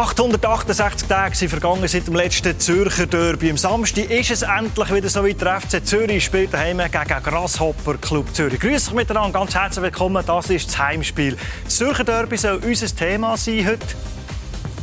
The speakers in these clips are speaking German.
868 Tage sind vergangen seit dem letzten Zürcher Derby. Am Samstag ist es endlich wieder so weit. Der FC Zürich spielt daheim gegen Grasshopper Club Zürich. Grüß euch miteinander, ganz herzlich willkommen. Das ist das Heimspiel. Das Zürcher Derby soll unser Thema sein heute.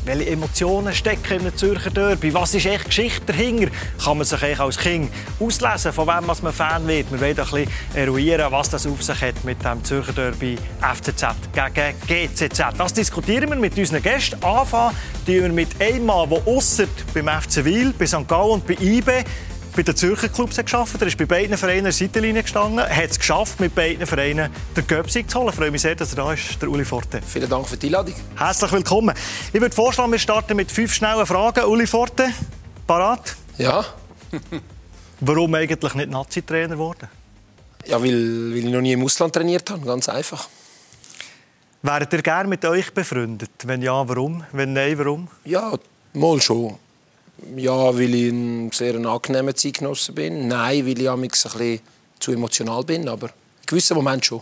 Welche Emotionen stecken in einem Zürcher Derby? Was ist echt Geschichte dahinter? Kann man sich als Kind auslesen, von wem man Fan wird? Wir wollen ein bisschen eruieren, was das auf sich hat mit dem Zürcher Derby FCZ gegen GCZ. Das diskutieren wir mit unseren Gästen. Anfangen wir mit einem Mann, der ausser beim FC Wil, bei St. Gallen und bei IBE bei den Zürcher Clubs geschafft. Er ist bei beiden Vereinen der Seitenlinie gestanden. Hat es geschafft, mit beiden Vereinen den Göpsig zu holen. Ich freue mich sehr, dass er da ist, der Uli Forte. Vielen Dank für die Einladung. Herzlich willkommen. Ich würde vorschlagen, wir starten mit fünf schnellen Fragen. Uli Forte, parat? Ja. Warum eigentlich nicht Nazi-Trainer geworden? Ja, weil, weil ich noch nie im Ausland trainiert habe. Ganz einfach. Wäret ihr gerne mit euch befreundet? Wenn ja, warum? Wenn nein, warum? Ja, mal schon. Ja, weil ich ein sehr angenehmer Zeitgenosse bin. Nein, weil ich ein bisschen zu emotional bin, aber in gewissen Moment schon.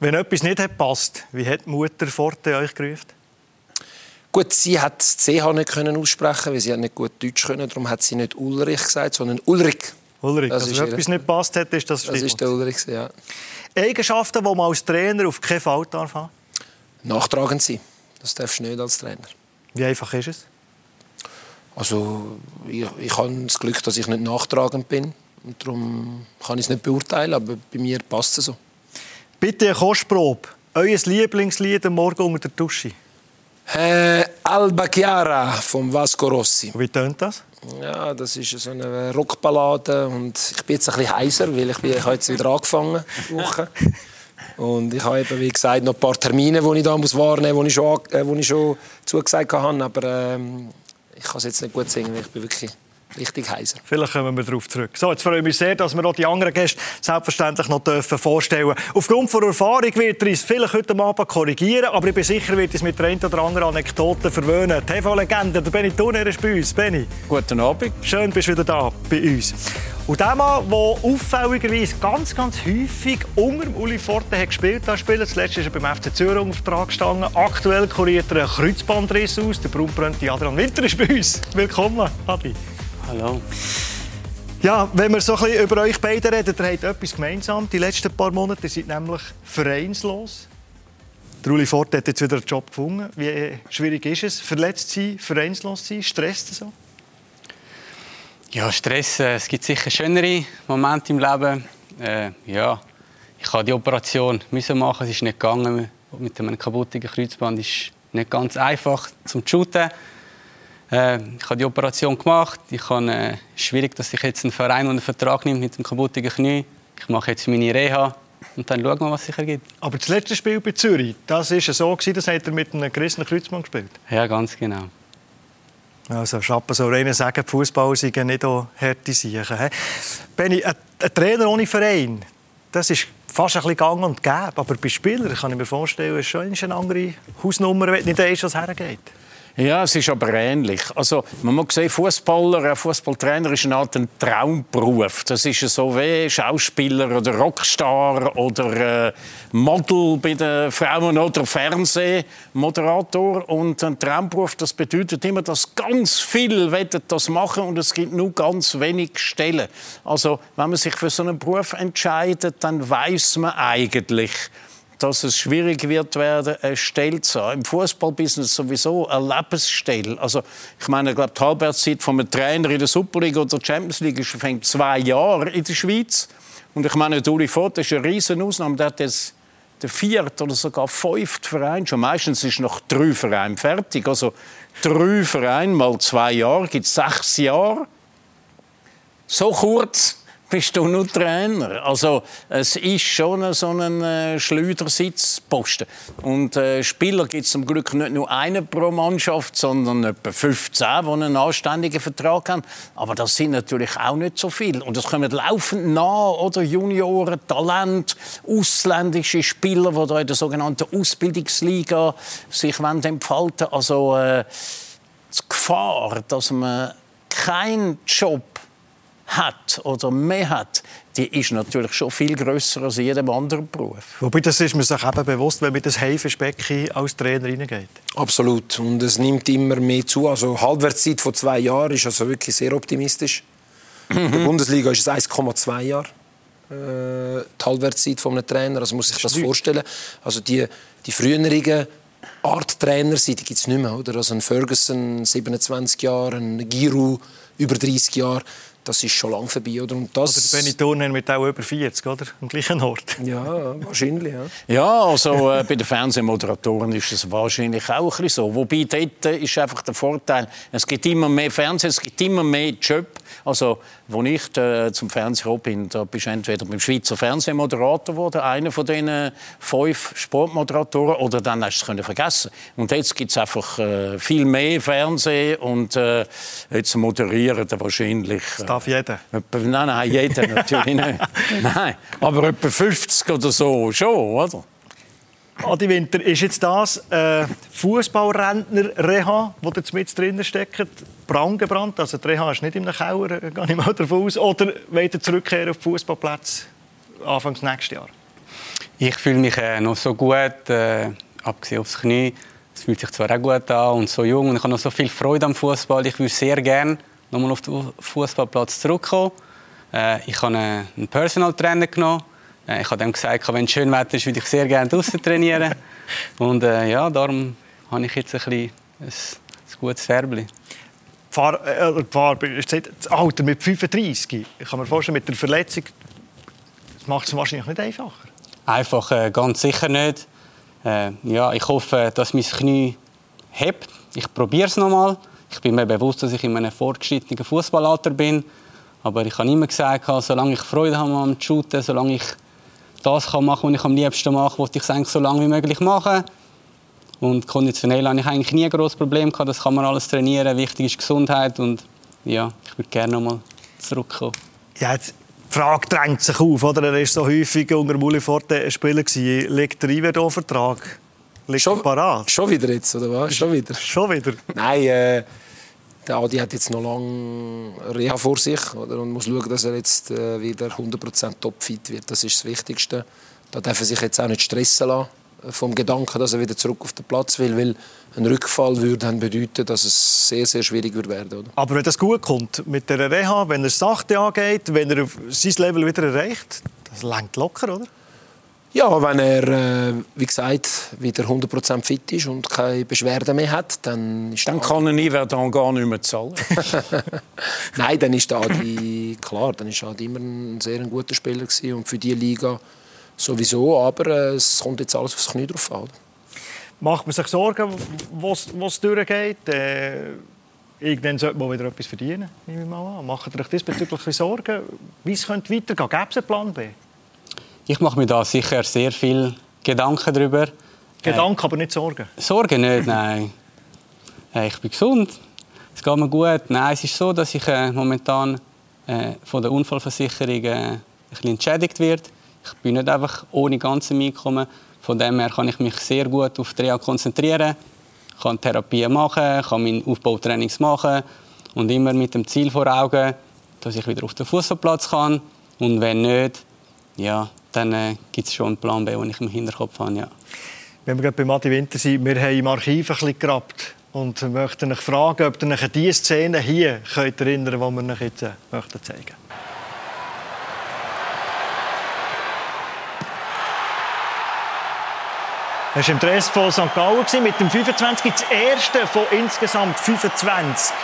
Wenn etwas nicht hat passt, wie hat die Mutter Forte euch gerufen? Gut, sie hat das CH nicht können aussprechen, weil sie nicht gut Deutsch können. Darum hat sie nicht Ulrich gesagt, sondern Ulrich. Ulrich, das also wenn etwas nicht passt hat, ist das Das ist der Ulrich, ja. Eigenschaften, die man als Trainer auf keinen Fall darf haben? Nachtragend sein. Das darfst du nicht als Trainer. Wie einfach ist es? Also ich, ich habe das Glück, dass ich nicht nachtragend bin. Und darum kann ich es nicht beurteilen, aber bei mir passt es so. Bitte eine Kostprobe. Euer Lieblingslied am Morgen unter der Dusche? Äh, Alba Chiara von Vasco Rossi. Wie tönt das? Ja, das ist so eine Rockballade und ich bin jetzt ein bisschen heiser, weil ich, bin, ich habe jetzt wieder angefangen Woche. Und ich habe eben, wie gesagt, noch ein paar Termine, die ich da muss wahrnehmen muss, die ich schon, äh, ich schon zugesagt habe. Aber ähm, ich kann es jetzt nicht gut singen, ich bin wirklich richtig heiser. Vielleicht kommen wir darauf zurück. So, jetzt freue ich mich sehr, dass wir auch die anderen Gäste selbstverständlich noch dürfen vorstellen Aufgrund von Erfahrung wird er uns vielleicht heute Abend korrigieren, aber ich bin sicher, wird es mit der einen oder anderen Anekdote verwöhnen. TV-Legende, der Benny Turner ist bei uns. Benny. Guten Abend. Schön, bist du wieder da bei uns. Und der Mann, der auffälligerweise ganz, ganz häufig unter Uli Forte hat gespielt hat, zuletzt ist er beim FC Zürich unter Vertrag gestanden. Aktuell kuriert er einen Kreuzbandriss aus. Der braunbrönte Adrian Winter ist bei uns. Willkommen, Adi. Hallo. Ja, wenn wir so ein bisschen über euch beide reden, ihr habt etwas gemeinsam. Die letzten paar Monate ihr seid nämlich vereinslos. Der Uli Forte hat jetzt wieder einen Job gefunden. Wie schwierig ist es, verletzt zu sein, vereinslos zu sein? Stresst es so? Ja, Stress. Äh, es gibt sicher schönere Momente im Leben. Äh, ja, ich habe die Operation müssen machen. Es ist nicht gegangen mit einem kaputten Kreuzband. Es ist nicht ganz einfach zum shooten. Äh, ich habe die Operation gemacht. Ich habe, äh, schwierig, dass ich jetzt einen Verein einen Vertrag nimmt mit dem kaputten Knie. Ich mache jetzt meine Reha und dann schauen wir, was sich ergibt. Aber das letzte Spiel bei Zürich, das ist so gewesen, das hat er mit einem gerissenen Kreuzband gespielt. Ja, ganz genau. Also Schappen so rein sagen, Fußball sind nicht auch harte Sachen. Benni, ein, ein Trainer ohne Verein, das ist fast ein bisschen gang und gäbe. Aber bei Spielern kann ich mir vorstellen, ist schon eine andere Hausnummer, wenn nicht weißt, was hergeht. Ja, es ist aber ähnlich. Also, man muss sehen, Fußballer, ein Fußballtrainer ist eine Art ein Traumberuf. Das ist so wie Schauspieler oder Rockstar oder äh, Model bei den Frauen oder Fernsehmoderator. Und ein Traumberuf, das bedeutet immer, dass ganz viele das machen und es gibt nur ganz wenig Stellen. Also, wenn man sich für so einen Beruf entscheidet, dann weiß man eigentlich, dass es schwierig wird werden, eine Stelle zu haben. Im Fußballbusiness sowieso eine Lebensstelle. Also, ich meine, ich glaube, die Halbwertszeit von einem Trainer in der Superliga oder der Champions League fängt zwei Jahre in der Schweiz. Und ich meine, Uli Vogt ist eine riesen Ausnahme. Der hat jetzt den vierten oder sogar fünften Verein schon. Meistens ist noch drei Vereine fertig. Also drei Vereine mal zwei Jahre gibt sechs Jahre. So kurz bist du nur Trainer. Also es ist schon so ein äh, Schleudersitzposten. Und äh, Spieler gibt es zum Glück nicht nur einen pro Mannschaft, sondern etwa 15, die einen anständigen Vertrag haben. Aber das sind natürlich auch nicht so viele. Und es kommen laufend nach, oder Junioren, Talent, ausländische Spieler, die da in der sogenannten Ausbildungsliga sich entfalten Also äh, die Gefahr, dass man keinen Job hat oder mehr hat, die ist natürlich schon viel grösser als jedem anderen Beruf. Wobei das ist man sich eben bewusst, wenn man das Haifischbecken als Trainer reingeht. Absolut. Und es nimmt immer mehr zu. Also Halbwertszeit von zwei Jahren ist also wirklich sehr optimistisch. In der Bundesliga ist es 1,2 Jahre äh, die Halbwertszeit von einem Trainer. Also muss sich das vorstellen. Also die, die früheren Art Trainer sind, die gibt es nicht mehr. Oder? Also ein Ferguson, 27 Jahre, ein Giroud, über 30 Jahre das ist schon lange vorbei. Oder? Und das oder Benny Turner mit auch über 40, oder? Am gleichen Ort. Ja, wahrscheinlich. Ja, ja also äh, bei den Fernsehmoderatoren ist es wahrscheinlich auch ein bisschen so. Wobei dort ist einfach der Vorteil, es gibt immer mehr Fernsehen, es gibt immer mehr Job. Also, als ich äh, zum Fernsehen bin, da bist du entweder beim Schweizer Fernsehmoderator geworden, einer von diesen fünf Sportmoderatoren, oder dann hast du es vergessen. Und jetzt gibt es einfach äh, viel mehr Fernsehen und äh, jetzt moderieren wahrscheinlich... Äh, darf jeder? Nein, nein, jeder natürlich nicht. Nein, aber etwa 50 oder so schon, oder? Adi Winter, ist jetzt das äh, Fußballrentner-Reha, wo ihr mit drin steckt, brandgebrannt? Also die Reha ist nicht in einem Keller, äh, gehe ich mal davon aus. Oder wollt ihr zurückkehren auf den Fußballplatz Anfangs nächstes Jahr? Ich fühle mich äh, noch so gut, äh, abgesehen aufs Knie. Es fühlt sich zwar auch gut an und so jung und ich habe noch so viel Freude am Fußball. Ich würde sehr gerne nochmal auf den Fußballplatz zurückkommen. Äh, ich habe einen Personal Trainer genommen. Äh, ich habe ihm gesagt, wenn es schön Wetter ist, würde ich sehr gerne draußen trainieren. Und äh, ja, darum habe ich jetzt ein, bisschen ein, ein gutes Färbli. Fahr, äh, Fahr, das Alter mit 35, ich kann mir vorstellen, mit der Verletzung das macht es wahrscheinlich nicht einfacher. Einfach äh, ganz sicher nicht. Äh, ja, ich hoffe, dass mein Knie hebt. Ich probiere es nochmal. Ich bin mir bewusst, dass ich in einem fortgeschrittenen Fußballalter bin. Aber ich habe immer gesagt, solange ich Freude habe am Shooten, solange ich das kann machen was ich am liebsten mache, wollte ich es so lange wie möglich machen. Und konditionell habe ich eigentlich nie ein großes Problem gehabt. Das kann man alles trainieren. Wichtig ist Gesundheit. Und ja, ich würde gerne nochmal zurückkommen. Ja, die Frage drängt sich auf. Oder? Er war so häufig unter Muli Forte Spieler. Liegt der Iverdo-Vertrag? Liegt schon, parat? Schon wieder jetzt, oder was? Schon wieder? Schon wieder? Nein, äh, der Adi hat jetzt noch lange Reha vor sich oder? und muss schauen, dass er jetzt äh, wieder 100% topfit wird. Das ist das Wichtigste. Da darf er sich jetzt auch nicht stressen lassen äh, vom Gedanken, dass er wieder zurück auf den Platz will, weil ein Rückfall würde dann bedeuten, dass es sehr, sehr schwierig wird werden. Oder? Aber wenn das gut kommt mit der Reha, wenn er sachte angeht, wenn er sein Level wieder erreicht, das lenkt locker, oder? Ja, wenn er, äh, wie gesagt, wieder 100% fit ist und keine Beschwerden mehr hat, dann ist Dann kann er nie dann gar nicht mehr zahlen. Nein, dann ist Adi, klar, dann ist Adi immer ein sehr guter Spieler gewesen und für die Liga sowieso, aber äh, es kommt jetzt alles aufs Knie drauf an. Macht man sich Sorgen, wo es durchgeht? Äh, irgendwann sollte man wieder etwas verdienen, nehme ich mal an. Macht ihr euch diesbezüglich Sorgen? Wie es könnte weitergehen? Gäbe es einen Plan B? Ich mache mir da sicher sehr viel Gedanken darüber. Gedanken, äh, aber nicht Sorgen? Sorgen nicht, nein. Äh, ich bin gesund, es geht mir gut. Nein, es ist so, dass ich äh, momentan äh, von der Unfallversicherung äh, ein bisschen entschädigt werde. Ich bin nicht einfach ohne ganzes Einkommen. Von dem her kann ich mich sehr gut auf die Reha konzentrieren. Ich kann Therapien machen, kann meine Aufbautrainings machen und immer mit dem Ziel vor Augen, dass ich wieder auf den Fußballplatz kann. Und wenn nicht, ja, dann äh, gibt es schon einen Plan B, den ich im Hinterkopf habe. Ja. Wenn wir gerade bei Matti Winter sind, wir haben im Archiv ein bisschen gegrabt und möchten euch fragen, ob ihr euch diese Szene hier könnt erinnern könnt, die wir euch jetzt äh, möchten zeigen Das war im Dress von St. Gallen mit dem 25. Das erste von insgesamt 25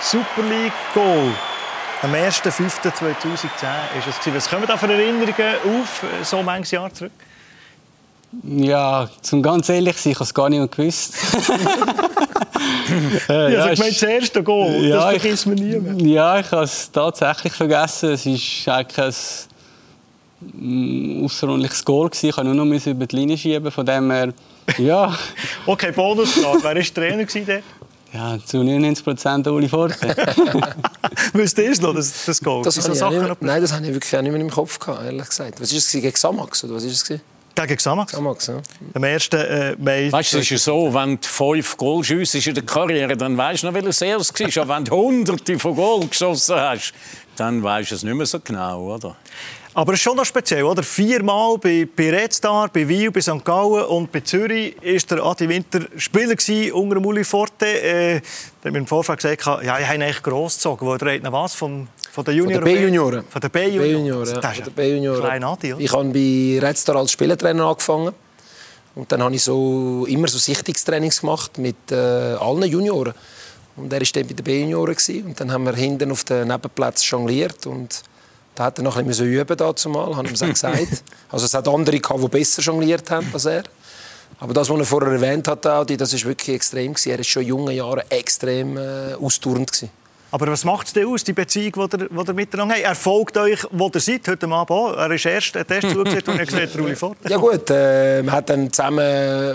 Super League Goal am 1.5.2010 ist es. Was kommen da für Erinnerungen auf, so manches Jahr zurück? Ja, zum ganz ehrlich sein, ich habe es gar nicht mehr gewusst. äh, ja, also, ich meine, das erste Goal, ja, das vergisst man nie mehr. Ja, ich habe es tatsächlich vergessen. Es ist eigentlich ein mm, außerordentliches Goal. Ich musste nur noch über die Linie schieben, von dem her, ja. okay, Bonusfrage. Wer war Trainer dort? Ja, zu 99 Prozent Uli Forte. Wisst ihr noch, das, das Goal? Das das nicht, nein, das habe ich wirklich auch nicht mehr im Kopf gehabt, ehrlich gesagt. Was war es gegen Xamax? Oder was ist es? Gegen Xamax? Xamax, ja. Am 1. Äh, Mai. Weißt du, es ist ja so, wenn du fünf Goal schiessest in der Karriere, dann weißt du noch, welches erstes war. Aber wenn du hunderte von Goal geschossen hast, dann weisst du es nicht mehr so genau, oder? Aber es ist schon noch speziell, oder? Viermal bei, bei Red Star, bei Wiel, bei St. Gallen und bei Zürich war der Adi Winter Spieler gewesen, unter dem Uli Forte. Äh, der mir im Vorfeld gesagt, ja, ich habe ihn eigentlich großgezogen, weil er was vom, von den Junioren? Von den B-Junioren. Von den B-Junioren, ja. Adi, oder? Ich habe bei Red Star als Spielertrainer angefangen. Und dann habe ich so, immer so Sichtungstrainings gemacht mit äh, allen Junioren. Und er war dann bei den B-Junioren. Und dann haben wir hinten auf den Nebenplatz jongliert. Und da hat er noch ein bisschen üben dazu mal, habe ich ihm gesagt. Also es hat andere gehabt, die besser jongliert haben als er. Aber das, was er vorher erwähnt hat, Audi, das ist wirklich extrem gewesen. Er ist schon in jungen Jahren extrem äh, ausdauernd gewesen. Aber was macht es denn aus, die Beziehung, die ihr, die ihr miteinander habt? Er folgt euch, wo ihr seid, heute Abend auch. Er ist erst der Test zugesehen und er gesehen, Ruli Fort. Ja gut, äh, wir haben dann zusammen äh,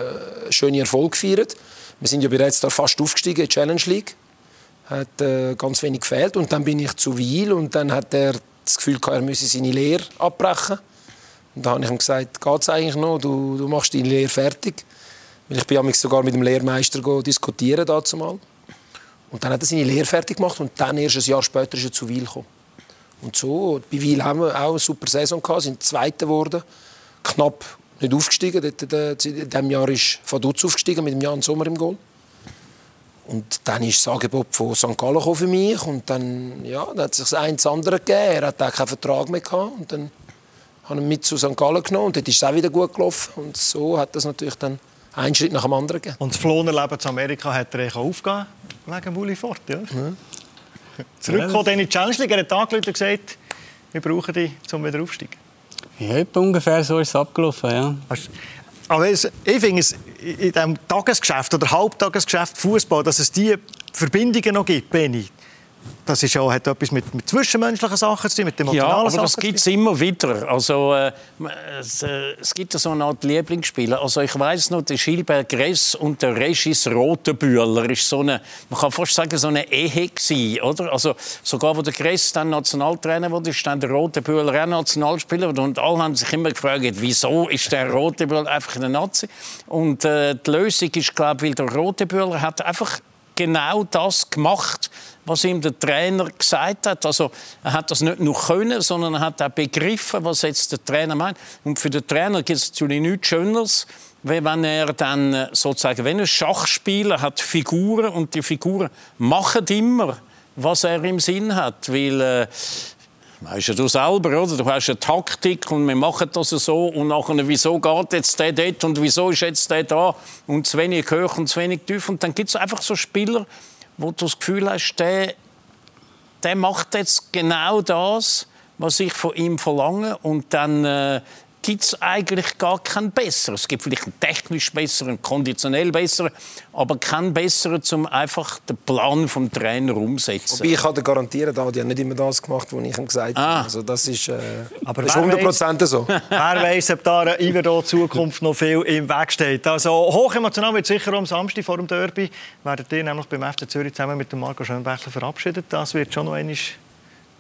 schöne Erfolg gefeiert. Wir sind ja bereits da fast aufgestiegen in die Challenge League. Hat äh, ganz wenig gefehlt. Und dann bin ich zu Wiel und dann hat er das Gefühl gehabt, er müsse seine Lehre abbrechen. Und dann habe ich ihm gesagt, geht es eigentlich noch? Du, du machst deine Lehre fertig. Weil ich bin sogar mit dem Lehrmeister diskutieren dazu. Und dann hat er seine Lehre fertig gemacht und dann erst ein Jahr später ist er zu Wiel gekommen. Und so, bei Wiel haben wir auch eine super Saison gehabt, sind Zweiter geworden, knapp nicht aufgestiegen. In diesem Jahr ist Vaduz aufgestiegen mit dem Jan Sommer im Goal. Und dann ist das Angebot von St. Gallen für mich und dann, ja, dann hat sich das eine andere gegeben. Er hat auch keinen Vertrag mehr gehabt und dann habe ich ihn mit zu St. Gallen genommen und dort ist es auch wieder gut gelaufen und so hat das natürlich dann einen Schritt nach dem anderen gegeben. Und das Flonerleben zu Amerika hat er aufgegeben wegen Bulli Fort, ja? ja. Zurückgekommen in die Challenge League, er hat angerufen und gesagt, wir brauchen dich zum Wiederaufstieg. Ja, ungefähr so ist es abgelaufen, ja. Aber ich finde es in diesem Tagesgeschäft oder Halbtagesgeschäft Fußball, dass es diese Verbindungen noch gibt, Benny. Das ist ja, hat etwas mit, mit zwischenmenschlichen Sachen zu tun, mit emotionalen ja, aber Sachen. das gibt es immer wieder. Also, äh, es, äh, es, gibt so eine Art Lieblingsspieler. Also, ich weiß noch, der Gilbert Gress und der Regis Rotenbühler ist so eine, man kann fast sagen, so eine Ehe gewesen, oder? Also, sogar wo der Gress dann Nationaltrainer wurde, ist dann der Rotenbühler auch Nationalspieler. Und alle haben sich immer gefragt, wieso ist der Rotenbühler einfach ein Nazi? Und äh, die Lösung ist, glaube ich, weil der Rotenbühler hat einfach genau das gemacht, was ihm der Trainer gesagt hat. Also er hat das nicht nur können, sondern er hat auch begriffen, was jetzt der Trainer meint. Und für den Trainer gibt es natürlich nichts Schöneres, wenn er dann äh, sozusagen, wenn ein Schachspieler hat Figuren und die Figuren machen immer, was er im Sinn hat, weil äh, Weißt du, du selber, oder? Du hast eine Taktik und wir machen das so. Und nachher, wieso geht jetzt der dort und wieso ist jetzt der da? Und zu wenig hoch und zu wenig tief. Und dann gibt es einfach so Spieler, wo du das Gefühl hast, der, der macht jetzt genau das, was ich von ihm verlange. Und dann äh, gibt es eigentlich gar keinen besseren. Es gibt vielleicht einen technisch besseren, einen konditionell besseren, aber keinen besseren, um einfach den Plan vom Trainer umzusetzen. Wobei ich kann dir garantieren, die haben nicht immer das gemacht, was ich ihm gesagt habe. Ah. Also das ist, äh, aber das ist 100 Prozent so. wer weiß, ob da in Zukunft noch viel im Weg steht. Also hochemotional wird sicher am Samstag vor dem Derby werden ihr nämlich beim FC Zürich zusammen mit dem Marco Schönbächler verabschiedet. Das wird schon noch einmal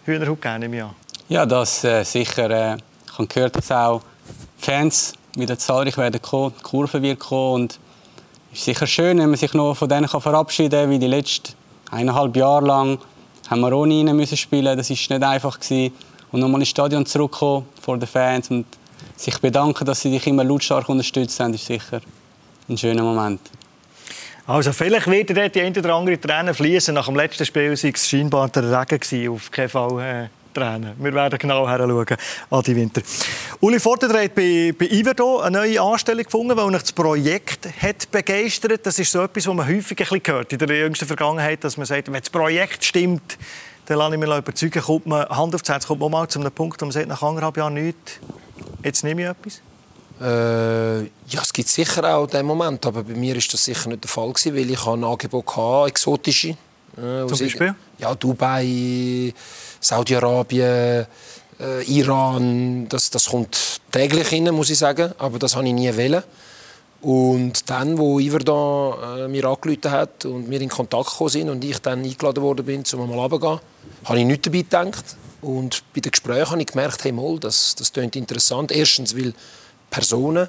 Hühnerhut geben im Jahr. Ja, das äh, sicher. Äh, ich habe gehört, dass auch Fans wieder zahlreich werden kommen, die Kurve wird kommen und es ist sicher schön, wenn man sich noch von denen verabschieden kann, wie die letzten eineinhalb Jahre lang haben wir ohne ihnen müssen spielen. Das ist nicht einfach gewesen. und nochmal ins Stadion zurückkommen vor den Fans und sich bedanken, dass sie dich immer lautstark unterstützt haben, ist sicher ein schöner Moment. Also vielleicht wird dort die eine oder andere Träne fließen. Nach dem letzten Spiel war es scheinbar der Regen auf keinen Fall. Tränen. Wir werden genau hinschauen, Adi Winter. Uli Forte hat bei, bei Iverdo eine neue Anstellung gefunden, weil das Projekt hat begeistert. Das ist so etwas, was man häufig ein bisschen hört in der jüngsten Vergangenheit, dass man sagt, wenn das Projekt stimmt, dann lasse ich mich überzeugen, kommt man Hand aufs Herz, kommt man mal zu einem Punkt, wo man sagt, nach anderthalb Jahren nichts, jetzt nehme ich etwas? Äh, ja, es gibt sicher auch den Moment, aber bei mir ist das sicher nicht der Fall gewesen, weil ich ein Angebot hatte, exotische. Äh, Zum Beispiel? Ja, Dubai, Saudi-Arabien, äh, Iran, das, das kommt täglich rein, muss ich sagen. Aber das habe ich nie wollen. Und dann, wo Iver äh, mir angerufen hat und wir in Kontakt gekommen sind und ich dann eingeladen worden bin, um mal runterzugehen, habe ich nichts dabei gedacht. Und bei den Gesprächen habe ich gemerkt, hey, mal, das, das klingt interessant. Erstens, weil Personen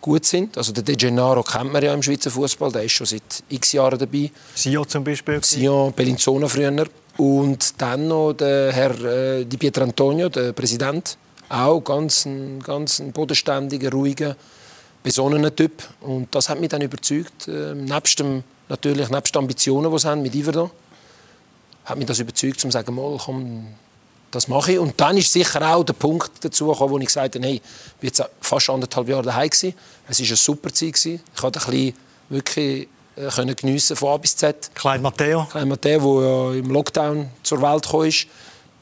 gut sind. Also der De Gennaro kennt man ja im Schweizer Fußball, der ist schon seit x Jahren dabei. Sion zum Beispiel. Sion, Bellinzona früher. Und dann noch der Herr äh, Di Pietrantonio, der Präsident, auch ganz ein, ganz ein bodenständiger, ruhiger, besonnener Typ. Und das hat mich dann überzeugt, äh, nebst dem, natürlich nebst den Ambitionen, die sie haben mit Iverdo, hat mich das überzeugt, um zu sagen, mal, komm, das mache ich. Und dann ist sicher auch der Punkt dazu gekommen, wo ich gesagt habe, hey, ich war jetzt fast anderthalb Jahre daheim gewesen. Es war eine super Zeit gewesen. Ich konnte ein bisschen wirklich können geniessen von A bis Z. Klein Matteo. Klein Matteo, der ja im Lockdown zur Welt gekommen ist.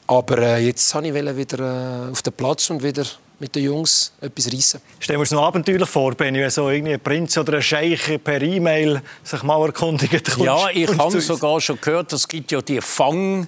Aber äh, jetzt wollte ich wieder äh, auf den Platz und wieder mit den Jungs etwas reissen. Stellen wir uns noch abenteuerlich vor, Benny, wenn so irgendwie ein Prinz oder ein Scheich per E-Mail sich mal erkundigt. Ja, ich habe sogar schon gehört, es gibt ja die Fang-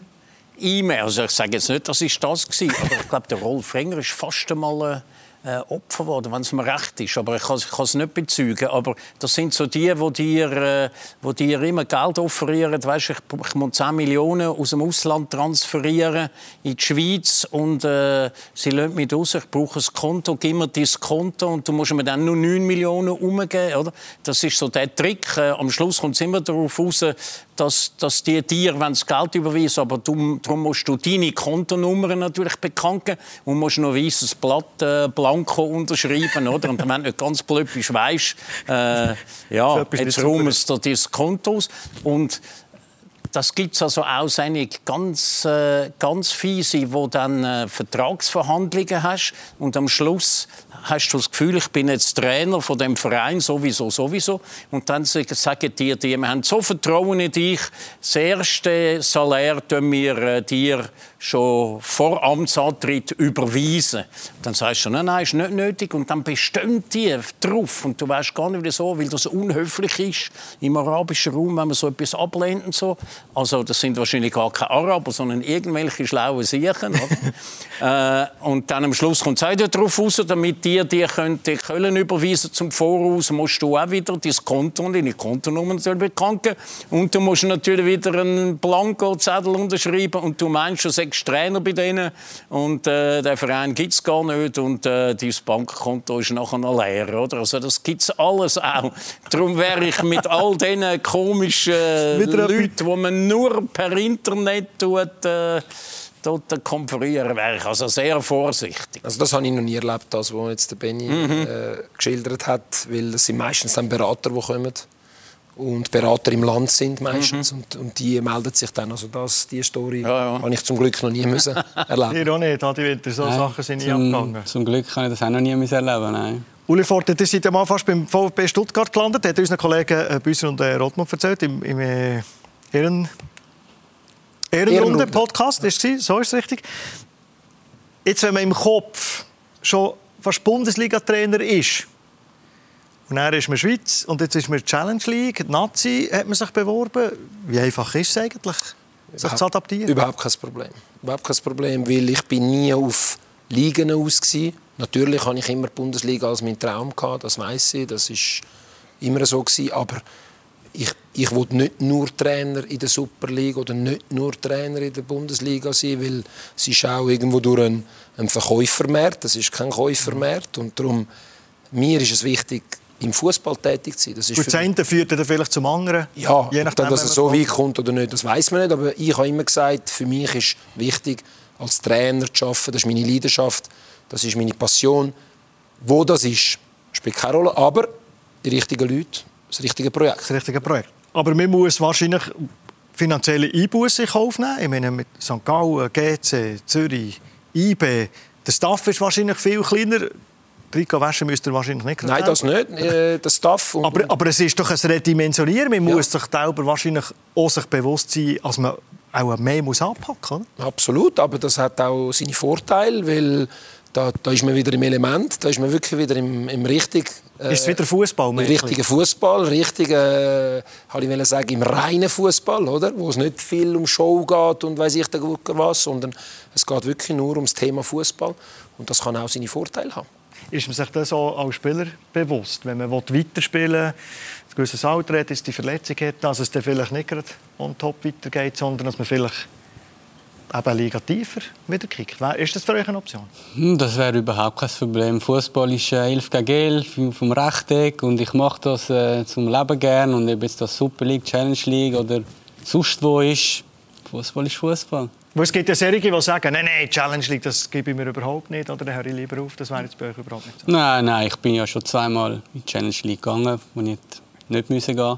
E-Mail. Also ich sage jetzt nicht, das ist das gewesen, aber ich glaube, der Rolf Renger ist fast einmal äh, Opfer geworden, wenn es mir recht ist. Aber ich kann, es nicht bezeugen. Aber das sind so die, die dir, äh, wo dir immer Geld offerieren. Weißt, ich, ich muss 10 Millionen aus dem Ausland transferieren in die Schweiz und äh, sie lassen mich raus. Ich brauche ein Konto, gib mir dein Konto und du musst mir dann nur 9 Millionen umgeben. Oder? Das ist so der Trick. Äh, am Schluss kommt es immer darauf raus, dass, dass die dir das Geld überweisen aber du, darum musst du deine Kontonummer natürlich bekannt geben und musst noch ein weißes Blatt äh, blanko unterschreiben, oder? Und wenn du nicht ganz blöd bist, weisst, äh, ja, jetzt räumst du dein Konto aus. Und das gibt es also auch seine ganz, äh, ganz fiese, wo dann äh, Vertragsverhandlungen hast und am Schluss hast du das Gefühl, ich bin jetzt Trainer von dem Verein, sowieso, sowieso. Und dann sagen dir die, wir haben so Vertrauen in dich, das erste Salär tun wir äh, dir schon vor Amtsantritt überweisen. Dann sagst du, nein, nein, ist nicht nötig. Und dann bestimmt die drauf. Und du weißt gar nicht wieso, weil das unhöflich ist im arabischen Raum, wenn man so etwas ablehnt und so. Also das sind wahrscheinlich gar keine Araber, sondern irgendwelche schlauen Siechen. äh, und dann am Schluss kommt es auch darauf raus, damit die dir die Köln überweisen zum Voraus, musst du auch wieder dein Konto und deine Kontonummer bekannt geben. Und du musst natürlich wieder einen Blanko-Zettel unterschreiben und du meinst, du sagst Trainer bei denen und äh, der Verein gibt es gar nicht und äh, dein Bankkonto ist nachher noch leer. Oder? Also das gibt es alles auch. Darum wäre ich mit all diesen komischen Leuten, die man nur per Internet tut, äh, dort konferieren, wäre ich also sehr vorsichtig. Also das habe ich noch nie erlebt, das, was jetzt der Benny mhm. äh, geschildert hat, weil es sind meistens dann Berater, die kommen und Berater im Land sind meistens mhm. und, und, die melden sich dann. Also das, die Story ja, ja. habe ich zum Glück noch nie müssen erleben. Ich auch nicht, Adi Winter, so nein, Sachen sind nie abgegangen. Zum Glück habe ich das auch noch nie müssen erleben nein. Uli Forte, ihr seid ja mal fast beim VfB Stuttgart gelandet, hat unseren Kollegen äh, Büsser und äh, Rottmund erzählt, im, im äh, Ehren Ehrenrunde-Podcast, ist es, so ist es richtig. Jetzt, wenn man im Kopf schon fast Bundesliga-Trainer ist, und dann ist man Schweiz und jetzt ist man Challenge League, Nazi hat man sich beworben. Wie einfach ist es eigentlich, sich zu adaptieren? Überhaupt kein Problem. Überhaupt kein Problem, weil ich bin nie auf Ligen aus war. Natürlich hatte ich immer die Bundesliga als mein Traum gehabt, das weiß ich, das ist immer so gewesen, aber ich, ich will nicht nur Trainer in der Superliga oder nicht nur Trainer in der Bundesliga sein, weil es ist auch irgendwo durch ein, ein Verkäufermarkt, das ist kein Käufermarkt und darum mir ist es wichtig, im Fußball tätig zu sein. Das ist Gut, das eine führt dann vielleicht zum anderen. Ja, je nachdem, dass es so weit kommt oder nicht, das weiß man nicht. Aber ich habe immer gesagt, für mich ist wichtig, als Trainer zu arbeiten. Das ist meine Leidenschaft, das ist meine Passion. Wo das ist, spielt keine Rolle. Aber die richtigen Leute das richtige Projekt. Das richtige Projekt. Aber man muss wahrscheinlich finanzielle Einbußen in Kauf nehmen. Ich meine, mit St. Gallen, GC, Zürich, IB, der Staff ist wahrscheinlich viel kleiner. Trikot waschen müsst ihr wahrscheinlich nicht. Nein, das nicht. Äh, der Staff aber, aber es ist doch ein Redimensionieren. Man ja. muss sich selber wahrscheinlich auch sich bewusst sein, dass man auch mehr muss anpacken muss. Absolut, aber das hat auch seine Vorteile, weil da, da ist man wieder im Element, da ist man wirklich wieder im, im richtigen äh, ist es wieder Fußball? Richtiger Fußball, richtig, äh, ich will sagen, im reinen Fußball, oder? Wo es nicht viel um Show geht und weiß ich da was, sondern es geht wirklich nur ums Thema Fußball und das kann auch seine Vorteile haben. Ist man sich das auch als Spieler bewusst, wenn man weiterspielen will, ein gewisses Alter hat, ist die Verletzung hat, dass es dann vielleicht nicht gerade on top weitergeht, sondern dass man vielleicht eben Liga tiefer wieder kickt. Ist das für euch eine Option? Hm, das wäre überhaupt kein Problem. Fußball ist 11 gegen 11 vom Rechteck und ich mache das äh, zum Leben gern und ob jetzt das Super League, Challenge League oder sonst wo ist, Fußball ist Fußball. Es gibt ja Serien, die sagen, nein, nein, Challenge League, das gebe ich mir überhaupt nicht, oder dann höre ich lieber auf. Das wäre jetzt bei euch überhaupt nicht so. Nein, nein, ich bin ja schon zweimal in die Challenge League gegangen, wo ich nicht, nicht müssen gehen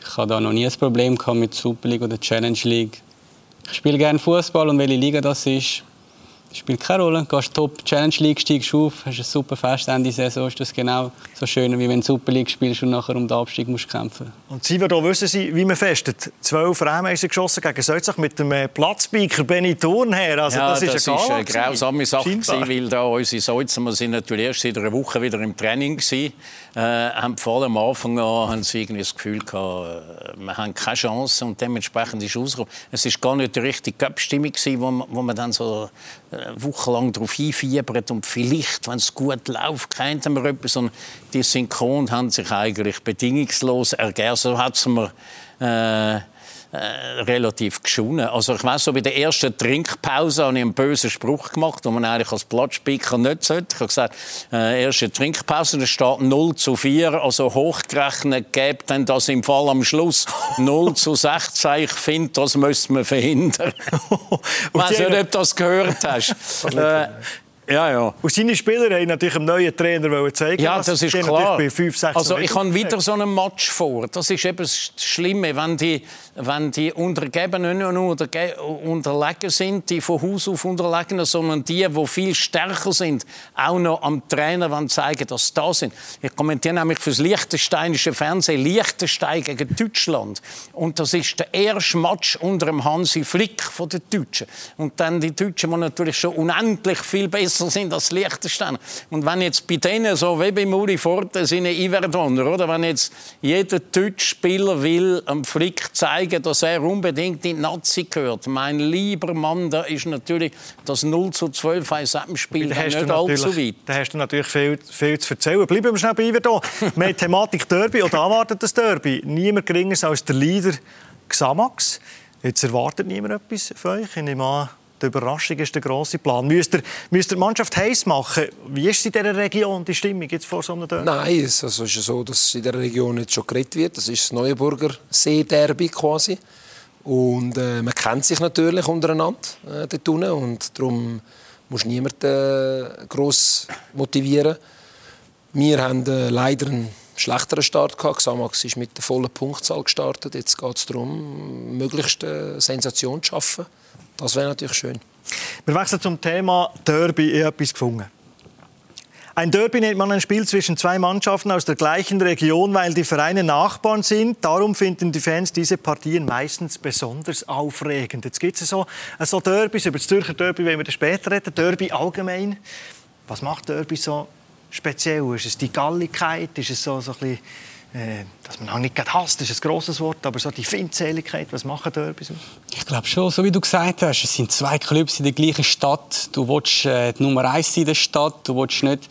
Ich hatte da noch nie ein Problem mit Super League oder Challenge League. Ich spiele gerne Fußball und welche Liga das ist, spielt keine Rolle. Du gehst Top Challenge League, steigst auf, hast ein super Fest Ende Saison, ist das genau so schön, wie wenn du Super League spielst und nachher um den Abstieg musst kämpfen Und Sie, hier wissen Sie, wie man festet. Zwölf Räume geschossen gegen Salzach mit dem äh, Platzbiker Benny Thurnherr. Also, ja, das, das ist eine, eine grausame Sache, gewesen, weil da unsere Salzer, wir sind natürlich erst seit einer Woche wieder im Training gewesen, äh, haben vor allem am Anfang an haben sie irgendwie das Gefühl gehabt, äh, wir haben keine Chance und dementsprechend ist es Es war gar nicht die richtige Abstimmung wo, man, wo man dann so äh, wochenlang darauf hinfiebert und vielleicht, wenn es gut läuft, kennt man etwas. Und die Synchron haben sich eigentlich bedingungslos ergeben. So hat es mir äh, äh, relativ geschunden. Also ich weiß so bei der ersten Trinkpause habe ich einen bösen Spruch gemacht, den man eigentlich als Platzspiker nicht sollte. Ich habe gesagt, äh, erste Trinkpause, da steht 0 zu 4, also hochgerechnet gibt dann das im Fall am Schluss 0 zu 16. Ich finde, das müsste man verhindern. ich weiß nicht, ob du das gehört hast. äh, ja, ja. Und seine Spieler haben natürlich einem neuen Trainer zeigen Ja, das ist klar. Bei 5, 6 also ich habe wieder so einen Match vor. Das ist eben das Schlimme, wenn die, wenn die Untergebenen nicht nur unterlegen sind, die von Haus auf unterlegen, sondern die, die viel stärker sind, auch noch am Trainer wollen zeigen, dass sie da sind. Ich kommentiere nämlich für das Liechtensteinische Fernsehen Liechtenstein gegen Deutschland. Und das ist der erste Match unter dem Hansi Flick von den Deutschen. Und dann die Deutschen, die natürlich schon unendlich viel besser besser sind als Liechtenstein. Und wenn jetzt bei denen, so wie bei Muri Forte, sind Iverdonner, oder? Wenn jetzt jeder Deutschspieler will am Flick zeigen, dass er unbedingt in die Nazi gehört. Mein lieber Mann, da ist natürlich das 0 zu 12 ein Spiel nicht allzu weit. Da hast du natürlich viel, viel zu erzählen. Bleiben wir schnell bei Iverdon. Wir Thematik Derby, oder erwartet das Derby. Niemand geringer als der Leader Xamax. Jetzt erwartet niemand etwas von euch. Ich nehme an, die Überraschung ist der grosse Plan. Müsst ihr, müsst ihr die Mannschaft heiß machen? Wie ist in dieser Region die Stimmung jetzt vor so einem Derby? Nein, es also ist so, dass in dieser Region jetzt schon geredet wird. Das ist das Neuenburger See-Derby quasi. Und äh, man kennt sich natürlich untereinander äh, dort. Und darum muss niemand äh, gross motivieren. Wir haben äh, leider einen schlechteren Start gehabt. Xamax ist mit der vollen Punktzahl gestartet. Jetzt geht es darum, möglichst eine Sensation zu schaffen. Das wäre natürlich schön. Wir wechseln zum Thema Derby. Ich habe etwas gefunden. Ein Derby nennt man ein Spiel zwischen zwei Mannschaften aus der gleichen Region, weil die Vereine Nachbarn sind. Darum finden die Fans diese Partien meistens besonders aufregend. Jetzt gibt es so, so Derbys, über das Zürcher Derby wenn wir später reden, Derby allgemein. Was macht Derby so speziell? Ist es die Galligkeit? Ist es so, so ein bisschen äh, dass man auch nicht hasst, das ist ein grosses Wort, aber so die Feindseligkeit, was machen Derbys? Ich glaube schon, so wie du gesagt hast, es sind zwei Clubs in der gleichen Stadt. Du willst äh, die Nummer eins in der Stadt, du willst nicht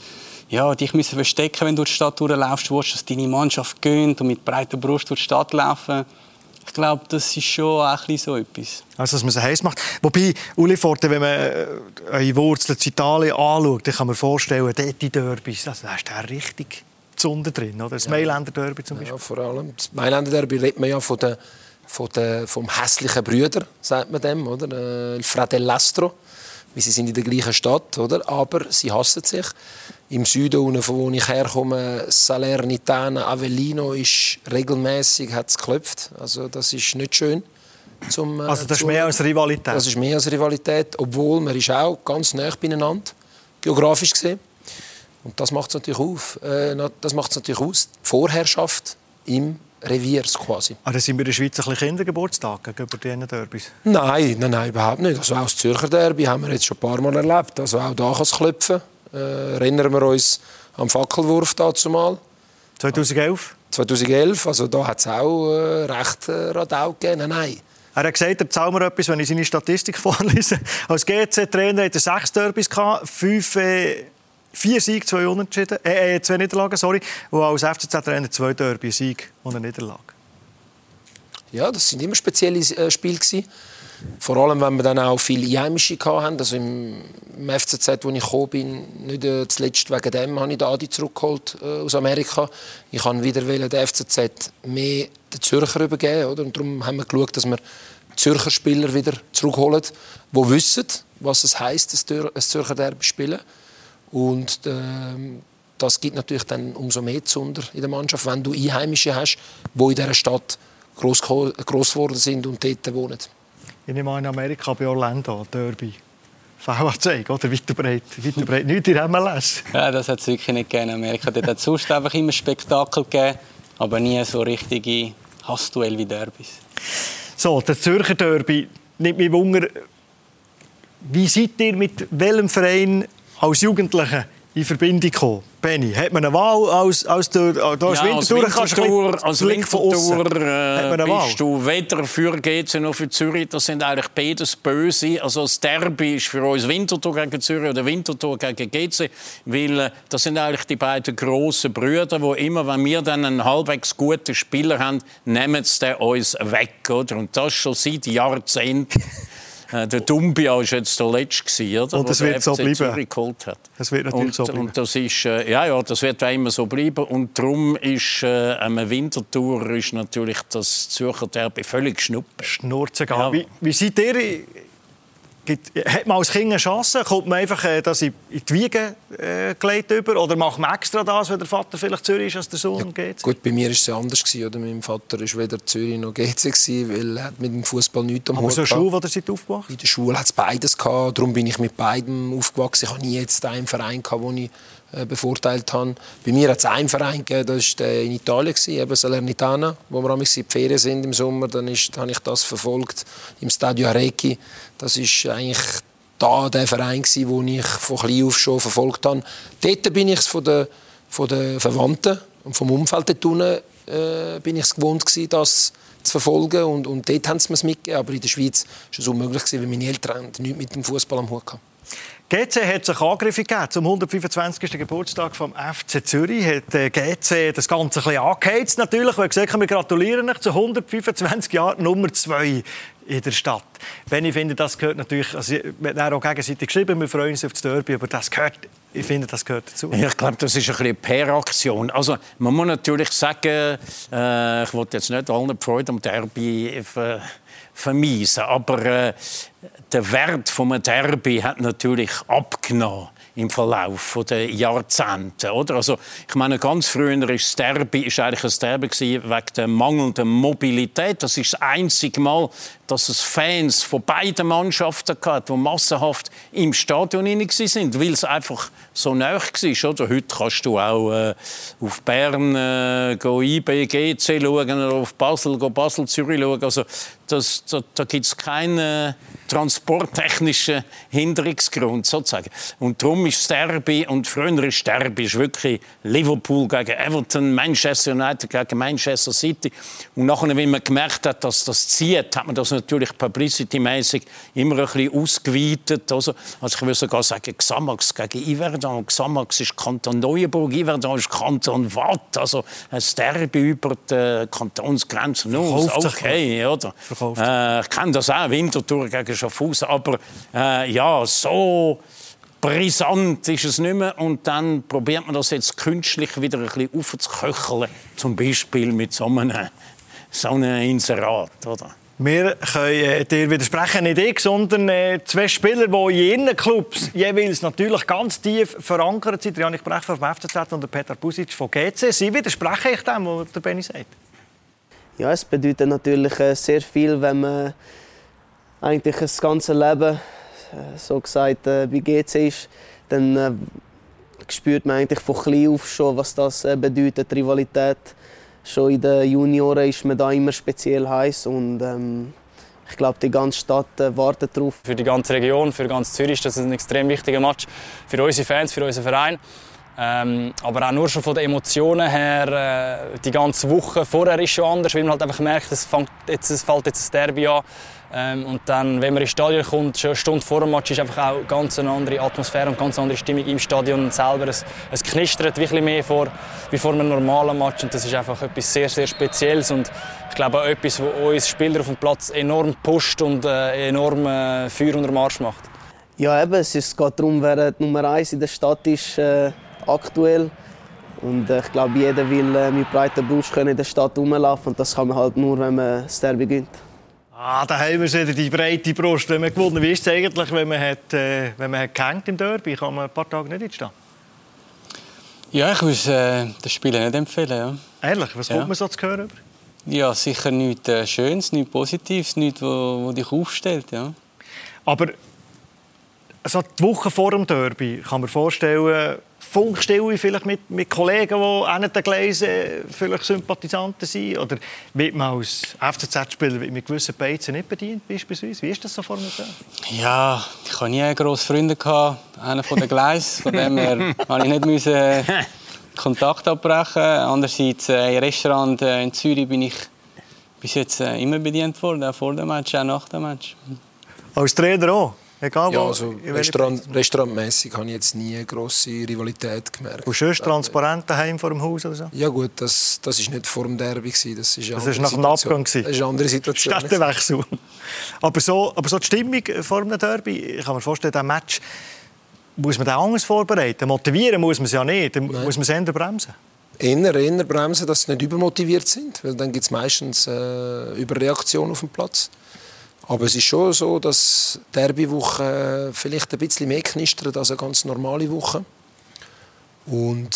ja, dich müssen verstecken, wenn du durch die Stadt durchläufst. Du willst, dass deine Mannschaft gönnt und mit breiter Brust durch die Stadt laufen. Ich glaube, das ist schon auch ein so etwas. Also, dass man es heiß macht. Wobei, Uli Forte, wenn man äh, eure Wurzeln zu Italien anschaut, dann kann man vorstellen, dort die Derbys, das ist der richtig Zunde drin, oder? Das ja. Mailänder Derby zum Beispiel. Ja, vor allem. Das Mailänder Derby redet man ja von der, von der, vom hässlichen Brüder, sagt man dem, oder? Äh, Il Fratellastro. Sie sind in der gleichen Stadt, oder? aber sie hassen sich. Im Süden, von wo ich herkomme, Salernitana, Avellino, ist regelmäßig hat's geklopft. Also das ist nicht schön. Zum, äh, also das ist mehr als Rivalität? Das ist mehr als Rivalität, obwohl man ist auch ganz nah beieinander, geografisch gesehen. Und das macht es natürlich auf. Äh, das macht natürlich aus. Die Vorherrschaft im Revier quasi. Aber sind wir in der Schweiz ein bisschen Kindergeburtstag gegenüber diesen Derbys? Nein, nein, nein, überhaupt nicht. Also auch das Zürcher Derby haben wir jetzt schon ein paar Mal erlebt. Also auch da kann es klopfen. Äh, erinnern wir uns am Fackelwurf dazu mal. 2011? 2011, also da hat es auch äh, recht äh, Radau gegeben. Nein, nein. Er hat gesagt, er zahlt mir etwas, wenn ich seine Statistik vorlese. Als GC-Trainer hatte er sechs Derbys, fünf... Äh Vier Siege, zwei Unentschieden, äh, äh, zwei Niederlagen, sorry. Und als FCZ-Trainer zwei Derby, Sieg und eine Niederlage. Ja, das sind immer spezielle äh, Spiele gewesen. Vor allem, wenn wir dann auch viele Einheimische hatten. Also im, im FCZ, wo ich gekommen bin, nicht äh, zuletzt wegen dem, habe ich den Adi zurückgeholt äh, aus Amerika. Ich wollte wieder den FCZ mehr den Zürcher übergeben. Oder? Und darum haben wir geschaut, dass wir Zürcher Spieler wieder zurückholen, die wissen, was es heisst, ein Zürcher Derby spielen. Und äh, das gibt natürlich dann umso mehr Zunder in der Mannschaft, wenn du Einheimische hast, die in dieser Stadt groß, groß geworden sind und dort wohnen. Ich nehme an, in Amerika bei Orlando, Derby. VA-Zeug, oder? Weiter breit, weiter breit nichts in MLS. Ja, das hat es wirklich nicht gegeben in Amerika. Dort hat es sonst einfach immer Spektakel gegeben, aber nie so richtige Hassduell wie Derbys. So, der Zürcher Derby nimmt mich Wunder. Wie seid ihr mit welchem Verein als Jugendliche in Verbindung gekommen? Benny, hat man eine Wahl als, als, der, da als Winterthur? Als Winterthur, als Winterthur äh, bist du weder für GC noch für Zürich. Das sind eigentlich beides böse. Also das Derby ist für uns Winterthur gegen Zürich oder Winterthur gegen GC, weil äh, das sind eigentlich die beiden grossen Brüder, wo immer, wenn wir dann einen halbwegs guten Spieler haben, nehmen sie uns weg. Oder? Und das schon seit Jahrzehnten. Äh, der Dumbia war jetzt der Letzte, oder? Und das wird so bleiben. Geholt hat. Das wird natürlich und, so bleiben. Und das ist, äh, ja, ja, das wird immer so bleiben. Und darum ist äh, eine Wintertour ist natürlich das Zürcher Derby völlig schnuppe. Schnurzen ja. wie, wie seid ihr Gibt, hat man als Kind eine Chance? Kommt man einfach äh, das in, die Wiege äh, gelegt über? Oder macht man extra das, wenn der Vater vielleicht Zürich ist als der Sohn ja, GC? Gut, bei mir ist es anders. Gewesen, oder? Mein Vater war weder Zürich noch GC, gewesen, weil er mit dem Fußball nichts am Aber so Schule, wo seid aufgewachsen? In der Schule hat es beides. Gehabt. Darum bin ich mit beidem aufgewachsen. Ich habe nie jetzt einen Verein, gehabt, wo ich bevorteilt habe. Bei mir hat es einen Verein gegeben, das war in Italien, eben Salernitana, wo wir in die Ferien sind im Sommer. Dann ist, habe ich das verfolgt im Stadio Arecchi. Das ist eigentlich da der Verein, den ich von klein auf schon verfolgt habe. Dort bin ich es von den, von den Verwandten und vom Umfeld dort unten, äh, bin ich es gewohnt gewesen, das zu verfolgen und, und dort haben sie mir es mitgegeben. Aber in der Schweiz war es unmöglich, weil meine Eltern nichts mit dem Fußball am Hut hatten. GC hat sich Angriffe gegeben zum 125. Geburtstag vom FC Zürich. Hat äh, GC das Ganze ein bisschen angeheizt natürlich. Wir gesagt, wir gratulieren euch zu 125 Jahren Nummer 2 in der Stadt. Wenn ich finde, das gehört natürlich, also wir haben auch gegenseitig geschrieben, wir freuen uns auf das Derby, aber das gehört, ich finde, das gehört dazu. Ich glaube, das ist ein bisschen Per-Aktion. Also man muss natürlich sagen, äh, ich wollte jetzt nicht allen die Freude am Derby vermiesen. Aber äh, der Wert des Derby hat natürlich abgenommen im Verlauf der Jahrzehnte. Oder? Also, ich meine, ganz früher das Derby ist eigentlich ein Derby wegen der mangelnden Mobilität. Das ist das einzige Mal, dass es Fans von beiden Mannschaften gab, die massenhaft im Stadion sind, weil es einfach so nah war. Oder? Heute kannst du auch äh, auf Bern äh, IBGC schauen oder auf Basel, Basel, Zürich schauen. Also, das, da, da gibt es keinen transporttechnischen Hinderungsgrund sozusagen. Und darum ist das Derby und früher ist Derby ist wirklich Liverpool gegen Everton, Manchester United gegen Manchester City. Und nachher, wenn man gemerkt hat, dass das zieht, hat man das natürlich publicity-mäßig immer ein bisschen ausgeweitet. Also, also ich würde sogar sagen, Xamax gegen Iverdon. Xamax ist Kanton Neuenburg, Iverdon ist Kanton Watt. Also ein Derby über die Kantonsgrenzen. No, okay, oder? Äh, ich kenne das auch, Winterthur gegen Schaffhausen. Aber äh, ja, so brisant ist es nicht mehr. Und dann probiert man das jetzt künstlich wieder ein bisschen aufzuköcheln. Zum Beispiel mit so einem, so einem Inserat. Oder? Wir können äh, dir widersprechen, nicht ich, sondern äh, zwei Spieler, die in ihren Clubs jeweils natürlich ganz tief verankert sind. Janik Brechfer vom FCZ und Peter Busic von GC. Sie widersprechen ich dem, was der Benny sagt? Ja, es bedeutet natürlich äh, sehr viel, wenn man eigentlich das ganze Leben, äh, so gesagt, bei GC ist. Dann spürt man eigentlich von klein auf schon, was das bedeutet, Rivalität schon in den Junioren ist man da immer speziell heiß und ähm, ich glaube, die ganze Stadt äh, wartet darauf. Für die ganze Region, für ganz Zürich, das ist ein extrem wichtiger Match für unsere Fans, für unseren Verein. Ähm, aber auch nur schon von den Emotionen her, äh, die ganze Woche vorher ist schon anders, weil man halt einfach merkt, es, fängt jetzt, es fällt jetzt das Derby an. Ähm, und dann, wenn man ins Stadion kommt, schon eine Stunde vor dem Match, ist einfach auch ganz eine andere Atmosphäre und ganz andere Stimmung im Stadion selber. Es, es knistert wirklich mehr vor, wie vor einem normalen Match und das ist einfach etwas sehr, sehr Spezielles und ich glaube auch etwas, was uns Spieler auf dem Platz enorm pusht und äh, enorm äh, Feuer unter Marsch macht. Ja, eben, es geht darum, wer die Nummer eins in der Stadt ist äh, aktuell. Und äh, ich glaube, jeder will äh, mit breiter Brust in der Stadt rumlaufen und das kann man halt nur, wenn man das Derby gewinnt. Ah, da haben wir wieder die breite Brust. Wenn man gewonnen wie ist es eigentlich, wenn man, hat, äh, wenn man hat gehängt im Derby? Kann man ein paar Tage nicht stehen? Ja, ich würde äh, das Spiel nicht empfehlen. Ja. Ehrlich, was Ja. kommt man so zu hören? Ja, sicher nichts äh, Schönes, nichts Positives, nichts, wo, wo dich aufstellt. Ja. Aber so die Woche vor dem Derby kann man vorstellen, Funkstille vielleicht mit, mit Kollegen, die nicht den Gleisen vielleicht Sympathisanten sind? Oder wird man als FCZ-Spieler mit gewissen Beizen nicht bedient, beispielsweise? Wie ist das so Derby? Ja, ich hatte nie grosse Freunde. Gehabt, einer von den Gleis. Von dem her musste ich nicht müssen, äh, Kontakt abbrechen. Andererseits, äh, im Restaurant äh, in Zürich bin ich bis jetzt äh, immer bedient worden, auch vor dem Match, auch nach dem Match. Als Trainer auch? Egal Ja, also Restaurant, restaurantmäßig habe ich jetzt nie eine grosse Rivalität gemerkt. Und schön transparent daheim vor dem Haus oder so? Ja gut, das, das ist nicht vor dem Derby. gewesen, Das ist, eine Das ist nach dem. Abgang gewesen. Das ist eine andere Situation. Städtewechsel. aber, so, aber so die Stimmung vor einem Derby, ich kann mir vorstellen, dieser Match, muss man den anders vorbereiten? Motivieren muss man es ja nicht, dann muss man es eher bremsen. Eher, eher bremsen, dass sie nicht übermotiviert sind, weil dann gibt es meistens äh, Überreaktion auf dem Platz. Aber es ist schon so, dass die Derbywoche vielleicht ein bisschen mehr knistert als eine ganz normale Woche. Und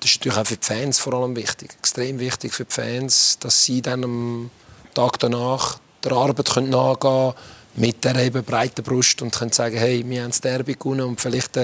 das ist natürlich auch für die Fans vor allem wichtig. Extrem wichtig für die Fans, dass sie dann am Tag danach der Arbeit nachgehen können, mit der eben breiten Brust und können sagen, hey, wir haben das Derby gewonnen und vielleicht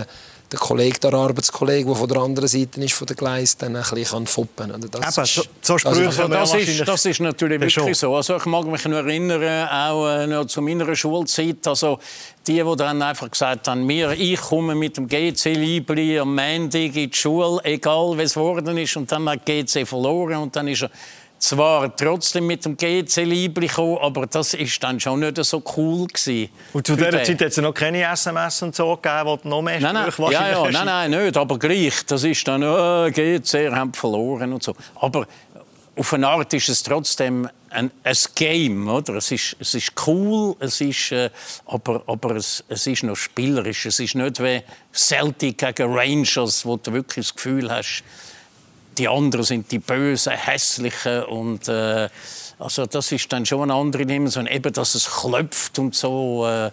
der, Kollege, der Arbeitskollege, der von der anderen Seite ist, von der Gleis, dann ein bisschen kann foppen kann. Das Eben, so, so das ist- kann man ja Das ist, das ist natürlich wirklich so. Also ich mag mich noch erinnern, auch äh, noch zu meiner Schulzeit, also die, die dann einfach gesagt haben, mir, ich komme mit dem GC Libri am Montag in die Schule, egal was geworden ist, und dann hat GC verloren und dann ist er zwar trotzdem mit dem GC Libri gekommen, aber das ist dann schon nicht so cool gewesen. Und zu dieser. Zeit hat es noch keine SMS und so gegeben, wo du noch mehr Nein, nein, Sprüche ja, ja, nein, nein, nicht, aber gleich. Das ist dann, oh, GC haben verloren und so. Aber auf eine Art ist es trotzdem ein, ein Game, oder? Es ist, es ist cool, es ist, äh, aber, aber es, es ist noch spielerisch. Es ist nicht wie Celtic gegen Rangers, wo du wirklich das Gefühl hast, die anderen sind die Bösen, Hässlichen und äh, also das ist dann schon eine andere Dimension. Eben, dass es klopft und so, äh,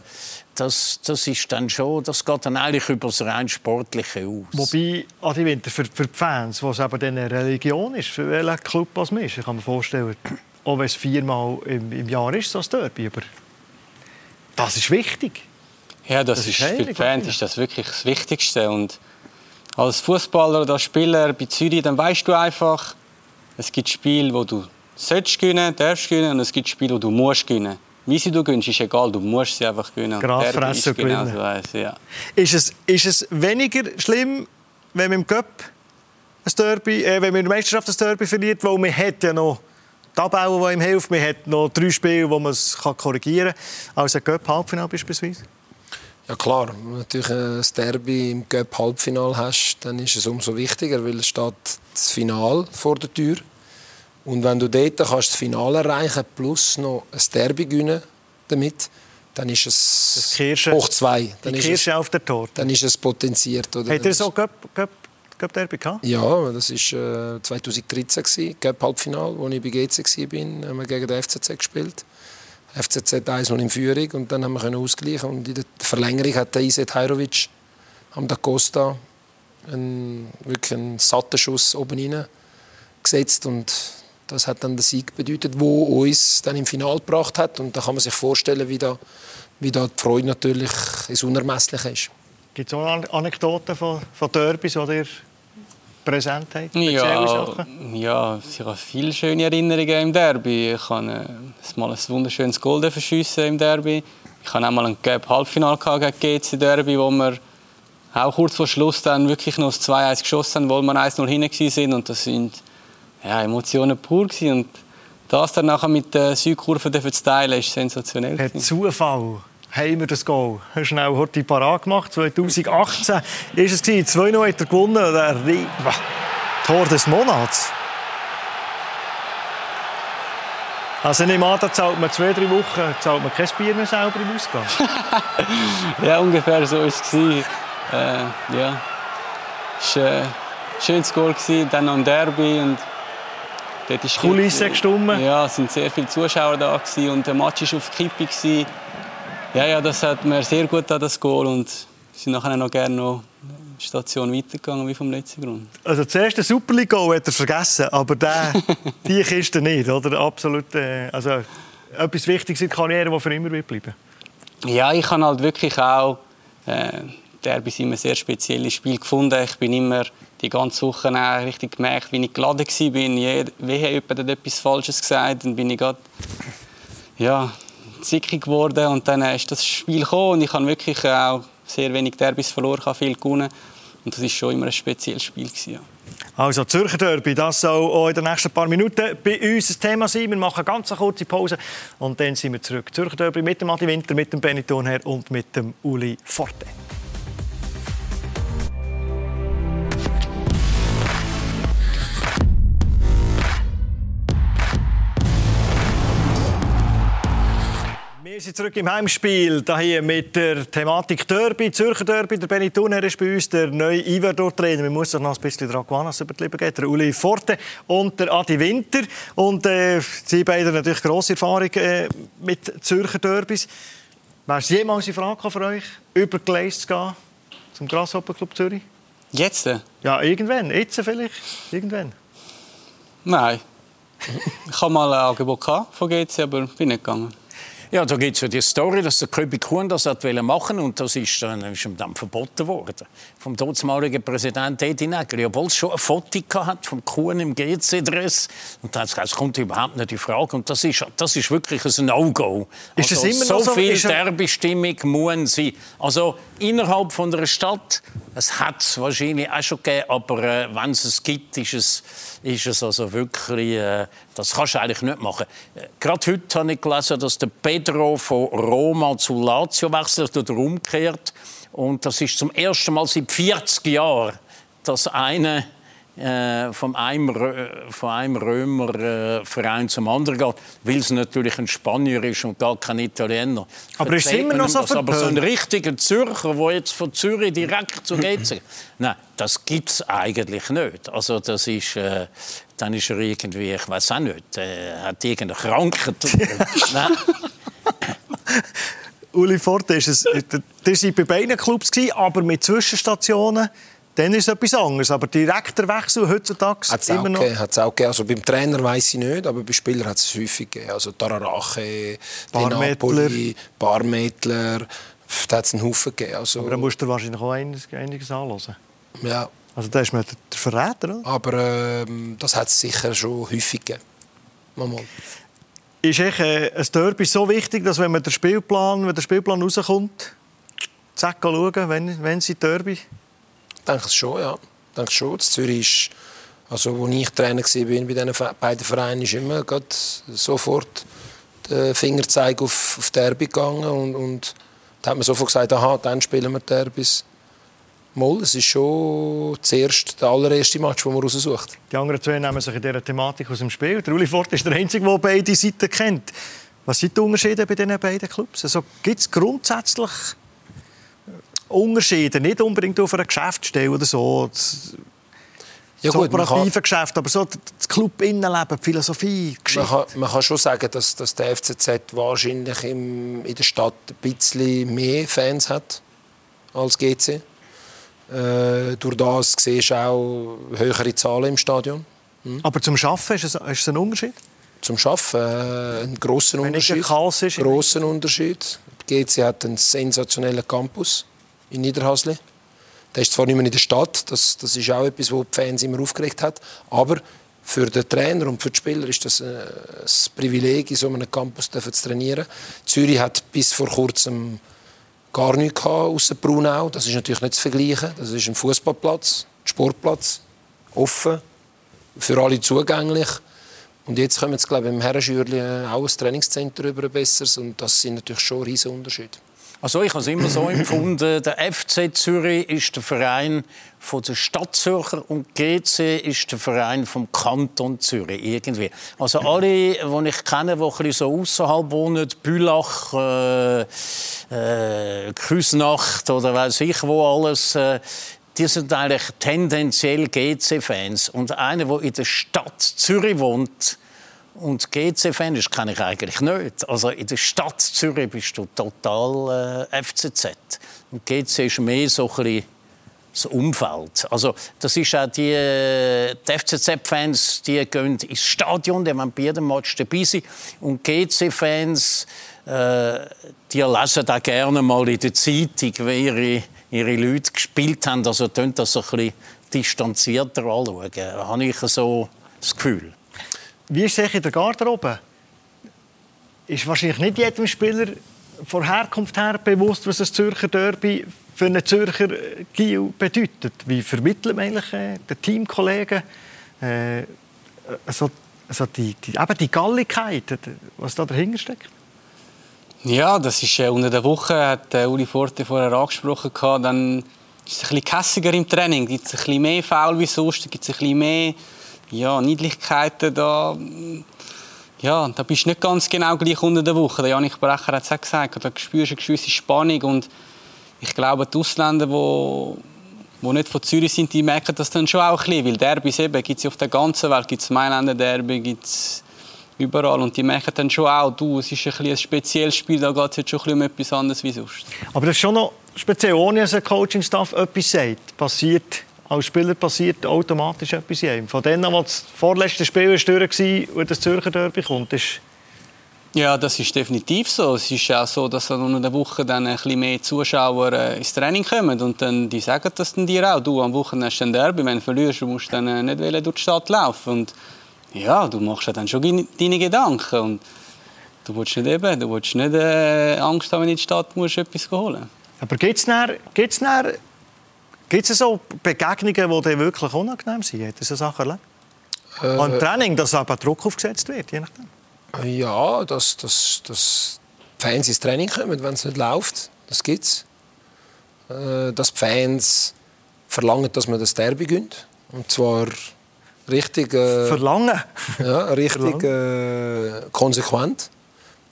das, das ist dann schon, das geht dann eigentlich über das rein Sportliche aus. Wobei, Adi Winter, für, für die Fans, wo es eben dann eine Religion ist, für welchen Club was man ist, ich kann mir vorstellen, auch wenn es viermal im, im Jahr ist, so ein Derby, aber das ist wichtig. Ja, das, Das ist ist, für die heilig, Fans ist das wirklich das Wichtigste. Und als Fußballer oder als Spieler bei Zürich, dann weißt du einfach, es gibt Spiele, wo du sollst gewinnen, darfst gewinnen, und es gibt Spiele, wo du musst gewinnen. Wie sie du gewinnst, ist egal, du musst sie einfach gewinnen. Derby fressen genau gewinnen. so eins, ja. Ist es, ist es weniger schlimm, wenn man im Cup ein Derby, äh, wenn man in der Meisterschaft ein Derby verliert, weil man hat ja noch die Abbauer, die ihm helfen, man hat noch drei Spiele, wo man es kann korrigieren kann, als ein Cup-Halbfinale beispielsweise? Ja klar, wenn du natürlich ein Derby im Cup Halbfinale hast, dann ist es umso wichtiger, weil es steht das Finale vor der Tür. Und wenn du dort kannst das Finale erreichen plus noch ein Derby gewinnen damit, dann ist es Das Kirsche- hoch zwei. Dann Die ist, es, Kirsche auf der Torte. dann ist es potenziert. Oder? Habt ihr so Cup, Cup, Cup Derby gehabt? Ja, das war äh, 2013, gewesen, Cup Halbfinale, als ich bei GC war, haben wir gegen den FCZ gespielt. FCZ 1 in Führung und dann haben wir ausgleichen und in der Verlängerung hat der Iset Hajrovic am Da Costa einen, wirklich einen satten Schuss oben rein gesetzt und das hat dann den Sieg bedeutet, wo uns dann im Finale gebracht hat und da kann man sich vorstellen, wie da, wie da die Freude natürlich ins Unermessliche ist. Gibt es auch An- Anekdoten von, von Derbys, die ihr präsent habt? Ja, ja, ich habe viele schöne Erinnerungen im Derby. Ich habe äh, mal ein wunderschönes Goal verschiessen im Derby. Ich hatte auch mal ein Halbfinale gegen GC Derby, wo wir auch kurz vor Schluss dann wirklich noch das 2-1 geschossen haben, weil wir 1-0 hinten sind und das sind ja, Emotionen pur gewesen. und das dann nachher mit der Südkurve zu teilen, ist sensationell. Per. Zufall haben wir das Goal schnell heute parat gemacht. 2018 ist es gewesen. 2-0 hat er gewonnen. Der Tor des Monats. Also nicht mal, da zahlt man zwei, drei Wochen zahlt man kein Bier mehr selber im Ausgang. Ja, ungefähr so war es. Äh, ja. Es war ein schönes Goal, dann noch ein Derby. Und dort ist Kulisse gestimmt. Ja, es sind sehr viele Zuschauer da gewesen und der Match war auf Kippe. Gewesen. Ja, ja, das hat mir sehr gut an das Goal und wir sind nachher noch gerne noch eine Station weitergegangen wie vom letzten Grund. Also das erste Super League Goal hat er vergessen, aber der, die Kiste nicht, oder? Absolut, äh, also etwas Wichtiges in der Karriere, das für immer wird bleiben. Ja, ich habe halt wirklich auch äh, Derbys immer sehr spezielles Spiel gefunden. Ich bin immer die ganze Woche richtig gemerkt, wie ich geladen war. Wenn jemand hat etwas Falsches gesagt dann bin ich gerade ja, zickig geworden. Und dann ist das Spiel gekommen und ich habe wirklich auch sehr wenig Derbys verloren, viel gewonnen. Und das war schon immer ein spezielles Spiel. Gewesen, ja. Also Zürcher Derby, das soll auch in den nächsten paar Minuten bei uns ein Thema sein. Wir machen eine ganz kurze Pause und dann sind wir zurück. Zürcher Derby mit dem Adi Winter, mit dem Benny Thunherr und mit dem Uli Forte. Wir sind zurück im Heimspiel, hier mit der Thematik Derby, Zürcher Derby. Der Benny Thunherr ist bei uns, der neue Iverdor-Trainer. Man muss sich noch ein bisschen daran gewöhnen, über die Lippen geht. Der Uli Forte und der Adi Winter. Und äh, Sie beide natürlich grosse Erfahrung äh, mit Zürcher Derbys. Wäre es jemals eine Frage für euch, über Gleis zu gehen zum Grasshopper Club Zürich? Jetzt? Ja, irgendwann. Jetzt vielleicht? Irgendwann? Nein. ich hatte mal ein Angebot von GC, aber bin nicht gegangen. Ja, da gibt es ja die Story, dass der Köbi Kuhn das hat machen und das ist dann, ist ihm dann verboten worden. Vom damaligen Präsidenten Edi Nägeli, obwohl es schon ein Foto hat vom Kuhn im GC-Dress. Und dann hat es kommt überhaupt nicht in Frage. Und das ist, das ist wirklich ein No-Go. Ist also, das immer so so? viel Ist er- Derbestimmung muss sein. Also innerhalb von einer Stadt, es hat es wahrscheinlich auch schon gegeben, aber äh, wenn es es gibt, ist es, ist es also wirklich, äh, das kannst du eigentlich nicht machen. Äh, Gerade heute habe ich gelesen, dass der Pedro von Roma zu Lazio wechselt oder umkehrt. Und das ist zum ersten Mal seit 40 Jahren, dass einer äh, von einem, von einem Römer äh, zum anderen geht, weil es natürlich ein Spanier ist und gar kein Italiener. Aber ist immer noch so. Aber so ein richtiger Zürcher, der jetzt von Zürich direkt zu GC Nein, das gibt es eigentlich nicht. Also das ist, äh, dann ist er irgendwie, ich weiß auch nicht, äh, hat irgendeine Krankheit. Uli Forte ist es, das war bei beiden Clubs, aber mit Zwischenstationen. Dann ist es etwas anderes. Aber direkter Wechsel heutzutage Hat es immer noch. gegeben, hat's auch gegeben. Also beim Trainer weiß ich nicht, aber bei Spielern hat es häufig gegeben. Also Tararache. Napoli, Barmettler, da hat es einen Haufen gegeben. Also, Aber dann musst du wahrscheinlich auch einiges, einiges anhören. ja, Also da ist man der Verräter. Oder? aber ähm, das hat es sicher schon häufig gegeben. Mal. Ist echt, äh, ein Derby so wichtig, dass wenn man der Spielplan, wenn der Spielplan rauskommt, zack, schauen, wenn, wenn sie Derby. Ich denke es schon, ja. Ich denke schon. Zürich ist, also wo ich Trainer war bei diesen beiden Vereinen, ist immer sofort der Fingerzeig auf, auf Derby gegangen und, und da hat man sofort gesagt, aha, dann spielen wir Derbys. Mal, es ist schon zuerst der allererste Match, den man raussucht. Die anderen zwei nehmen sich in dieser Thematik aus dem Spiel. Der Uli Fort ist der Einzige, der beide Seiten kennt. Was sind die Unterschiede bei diesen beiden Clubs? Also, Gibt es grundsätzlich Unterschiede? Nicht unbedingt auf einer Geschäftsstelle oder so. Das, Ja das gut, man kann, operative Geschäft, aber so das Club-Innenleben, die Philosophie, die man, Geschichte. kann, man kann schon sagen, dass, dass der FCZ wahrscheinlich im, in der Stadt ein bisschen mehr Fans hat als GC. Äh, durch das siehst du auch höhere Zahlen im Stadion. Aber zum Arbeiten ist es, ist es ein Unterschied? Zum Arbeiten äh, ein der Unterschied. Ist. Grosser Unterschied. Die GC hat einen sensationellen Campus in Niederhasli. Der ist zwar nicht mehr in der Stadt, das, das ist auch etwas, was die Fans immer aufgeregt hat, aber für den Trainer und für die Spieler ist das äh, ein Privileg, in so einem Campus zu trainieren. Zürich hat bis vor kurzem gar nichts gehabt, außer Brunau. Das ist natürlich nicht zu vergleichen. Das ist ein Fußballplatz, Sportplatz, offen, für alle zugänglich. Und jetzt kommen jetzt, glaube ich, im Herrenschürli auch ein Trainingszentrum über ein besseres. Und das sind natürlich schon riesige Unterschiede. Also ich habe es immer so empfunden, der FC Zürich ist der Verein von der Stadt Zürcher und GC ist der Verein vom Kanton Zürich irgendwie. Also alle, die ich kenne, die ein so außerhalb wohnen, Bülach, äh, äh, Küsnacht oder weiß ich wo alles, äh, die sind eigentlich tendenziell GC-Fans. Und einer, der in der Stadt Zürich wohnt und GC-Fan ist, kenne ich eigentlich nicht. Also in der Stadt Zürich bist du total äh, FCZ. Und GC ist mehr so ein bisschen das Umfeld. Also das ist auch die, die FCZ-Fans, die gehen ins Stadion, die wollen bei jedem Match dabei sein. Und GC-Fans, äh, die lesen auch gerne mal in der Zeitung, wie ihre, ihre Leute gespielt haben. Also tun das ein bisschen distanzierter anschauen. Da habe ich so das Gefühl. Wie ist es in der Garderobe? Ist wahrscheinlich nicht jedem Spieler von Herkunft her bewusst, was ein Zürcher Derby für einen Zürcher Giel bedeutet. Wie vermittelt man eigentlich äh, den Teamkollegen äh, also, also die, die, eben die Galligkeit, was da dahinter steckt? Ja, das ist äh, unter der Woche, hat äh, Uli Forte vorher angesprochen, gehabt, dann ist es ein bisschen kässiger im Training, gibt es ein bisschen mehr Foul wie sonst, gibt es ein bisschen mehr ja, Niedlichkeiten da. Ja, da bist du nicht ganz genau gleich unter der Woche. Der Janik Brecher hat es auch gesagt, da spürst du eine gewisse Spannung und ich glaube, die Ausländer, die die nicht von Zürich sind, die merken das dann schon auch ein bisschen, weil Derbys eben gibt es auf der ganzen Welt, gibt es Mailänder Derby, gibt es überall und die merken dann schon auch, du, es ist ein, ein spezielles Spiel, da geht es jetzt schon um etwas anderes wie sonst. Aber das ist schon noch speziell, ohne dass ein Coaching-Staff etwas sagt, passiert als Spieler passiert automatisch etwas in einem. Von denen, als das vorletzte Spiel war und das Zürcher Derby kommt, ist ja, das ist definitiv so. Es ist auch so, dass dann unter der Woche dann ein bisschen mehr Zuschauer äh, ins Training kommen und dann, die sagen das dann dir auch. Du, am Wochenende hast du ein Derby, wenn du verlierst, musst du dann äh, nicht durch die Stadt laufen. Und ja, du machst ja dann schon deine Gedanken und du willst nicht eben, du willst nicht äh, Angst haben, wenn du in die Stadt musst, etwas holen. Aber gibt es gibt's gibt's so Begegnungen, die dir wirklich unangenehm sind? Hat so Sachen erlebt? Äh, Beim Training, dass aber Druck aufgesetzt wird, je nachdem? Ja, dass, dass, dass Fans ins Training kommen, wenn es nicht läuft. Das gibt es. Äh, dass die Fans verlangen, dass man das Derby gönnt. Und zwar richtig... Äh, verlangen? Ja, richtig äh, konsequent.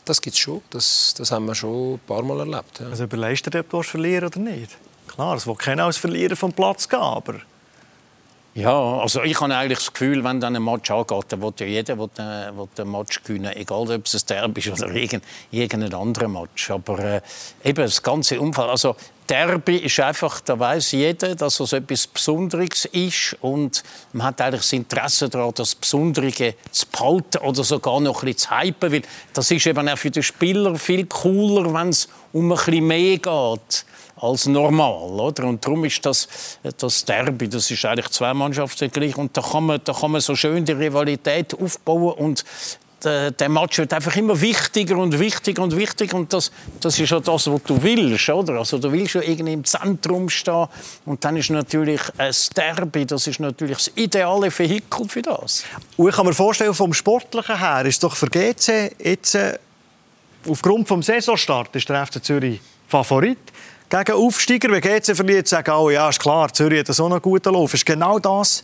Das gibt es schon. Das, das haben wir schon ein paar Mal erlebt. Ja. Also überlegst du dir, ob du verlieren oder nicht? Klar, es will keiner als Verlierer vom Platz gehen, aber... Ja, also ich habe eigentlich das Gefühl, wenn dann ein Match angeht, dann will ja jeder will äh, will den Match gewinnen, egal ob es ein Derby ist oder irgendein anderer Match. Aber äh, eben das ganze Umfall, also Derby ist einfach, da weiß jeder, dass es etwas Besonderes ist und man hat eigentlich das Interesse daran, das Besondere zu behalten oder sogar noch ein bisschen zu hypen, weil das ist eben auch für den Spieler viel cooler, wenn es um ein bisschen mehr geht als normal. Oder? Und darum ist das, das Derby, das ist eigentlich zwei Mannschaften gleich. Und da kann man, da kann man so schön die Rivalität aufbauen und der, Match wird einfach immer wichtiger und wichtiger und wichtiger und das, das ist ja das, was du willst, oder? Also du willst ja irgendwie im Zentrum stehen und dann ist natürlich ein Derby, das ist natürlich das ideale Vehikel für das. Und ich kann mir vorstellen, vom Sportlichen her ist doch für GC jetzt äh, aufgrund des Saisonstart ist der FC Zürich Favorit gegen Aufsteiger. Wenn GC verliert, sagen alle, ja, ist klar, Zürich hat so einen guten Lauf. Ist genau das,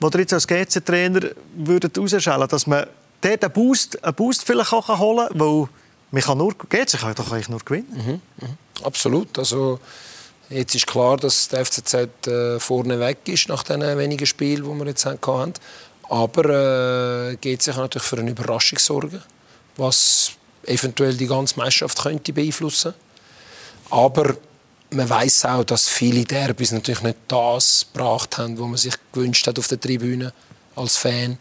was ihr jetzt als GC-Trainer herausstellen dass man dort einen Boost, einen Boost vielleicht auch holen kann, weil man kann nur, GC kann doch eigentlich nur gewinnen. Mhm, mhm. Absolut. Also, jetzt ist klar, dass der FCZ äh, vorne weg ist nach den wenigen Spielen, die wir jetzt hatten. Aber äh, kann natürlich für eine Überraschung sorgen, was eventuell die ganze Meisterschaft könnte beeinflussen. Aber man weiß auch, dass viele Derbys natürlich nicht das gebracht haben, was man sich gewünscht hat auf der Tribüne als Fan.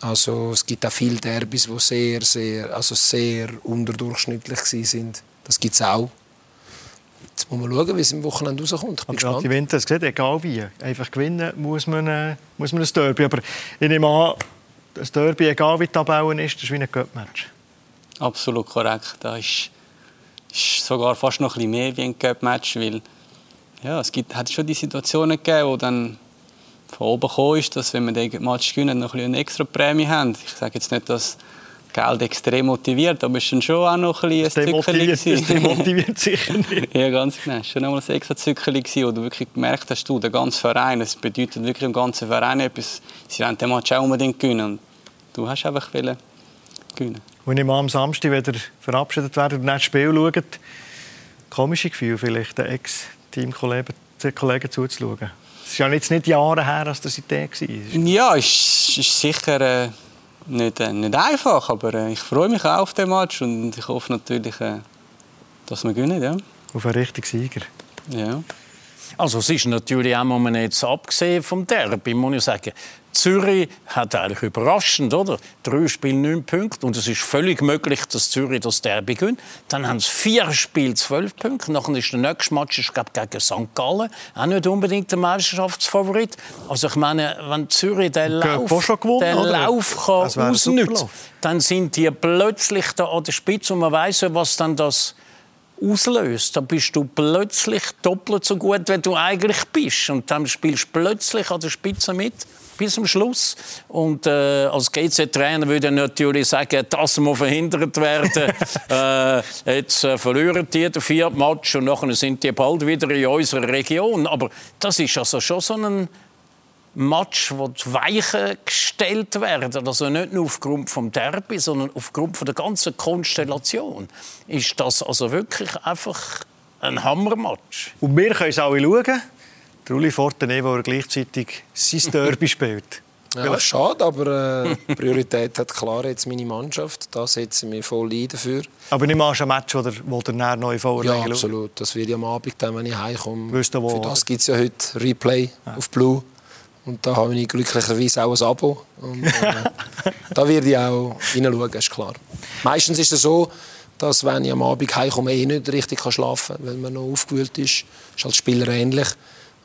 Also es gibt auch viele Derbys, die sehr, sehr, also sehr unterdurchschnittlich sind. Das gibt es auch. Jetzt muss man schauen, wie es im Wochenende rauskommt. Ich bin gespannt. Die Winter gesagt, egal wie. Einfach gewinnen muss man, äh, muss man ein Derby. Aber ich nehme an, das Derby, egal wie die Tabelle ist, das ist wie ein Cup-Match. Absolut korrekt. Da ist ist sogar fast noch ein bisschen mehr wie ein Cup-Match, weil ja, es gibt, hat schon die Situationen gegeben, wo dann von oben gekommen ist, dass wenn wir den Match gewinnen, noch ein eine extra Prämie haben. Ich sage jetzt nicht, dass Geld extrem motiviert, aber es ist dann schon auch noch ein bisschen ein Zückerli. Das demotiviert sicher nicht. ja, ganz genau. Es war schon noch ein extra Zückerli, wo du wirklich gemerkt hast, du, der ganze Verein, es bedeutet wirklich im ganzen Verein etwas. Sie wollen den Match auch unbedingt gewinnen. Und du hast einfach gewinnen. Wenn ich mal am Samstag wieder verabschiedet werde und das Spiel schaut, komische Gefühl vielleicht, den Kollegen zuzuschauen? Es ist ja jetzt nicht Jahre her, dass das Idee war. Ja, ist, ist sicher äh, nicht, äh, nicht einfach, aber äh, ich freue mich auch auf den Match und ich hoffe natürlich, äh, dass wir gewinnen. Ja. Auf einen richtigen Sieger. Ja. Also es ist natürlich auch, muss man jetzt abgesehen vom Derby, muss ich sagen, Zürich hat eigentlich überraschend, oder? Drei Spiele, neun Punkte. Und es ist völlig möglich, dass Zürich das Derby gewinnt. Dann haben sie vier Spiele, zwölf Punkte. Nachher ist der nächste Match ich glaube, gegen St. Gallen. Auch nicht unbedingt der Meisterschaftsfavorit. Also ich meine, wenn Zürich den Lauf, gewonnen, den oder? Lauf kann Superlauf. dann sind die plötzlich da an der Spitze und man weiß ja, was dann das auslöst, dann bist du plötzlich doppelt so gut, wie du eigentlich bist. Und dann spielst du plötzlich an der Spitze mit, bis zum Schluss. Und äh, als GC-Trainer würde ich natürlich sagen, das muss verhindert werden. äh, jetzt äh, verlieren die den vierten Match und nachher sind die bald wieder in unserer Region. Aber das ist also schon so ein Match, wo die Weichen gestellt werden, also nicht nur aufgrund vom Derby, sondern aufgrund von der ganzen Konstellation, ist das also wirklich einfach ein Hammermatch. Und wir können es alle schauen. Der Uli Fortené, der gleichzeitig sein Derby spielt. Ja, schade, aber äh, Priorität hat klar jetzt meine Mannschaft. Da setzen wir voll ein dafür. Aber nicht mal ein Match, wo der, wo der näher neu vorlegen Ja, absolut. Das wird ja am Abend, dann, wenn ich heimkomme. Wisst ihr, wo- Für das gibt es ja heute Replay auf Blue. Und da habe ich glücklicherweise auch ein Abo. Und, äh, da werde ich auch hineinschauen, ist klar. Meistens ist es so, dass wenn ich am Abend heimkomme, eh nicht richtig schlafen kann, weil man noch aufgewühlt ist. ist als Spieler ähnlich.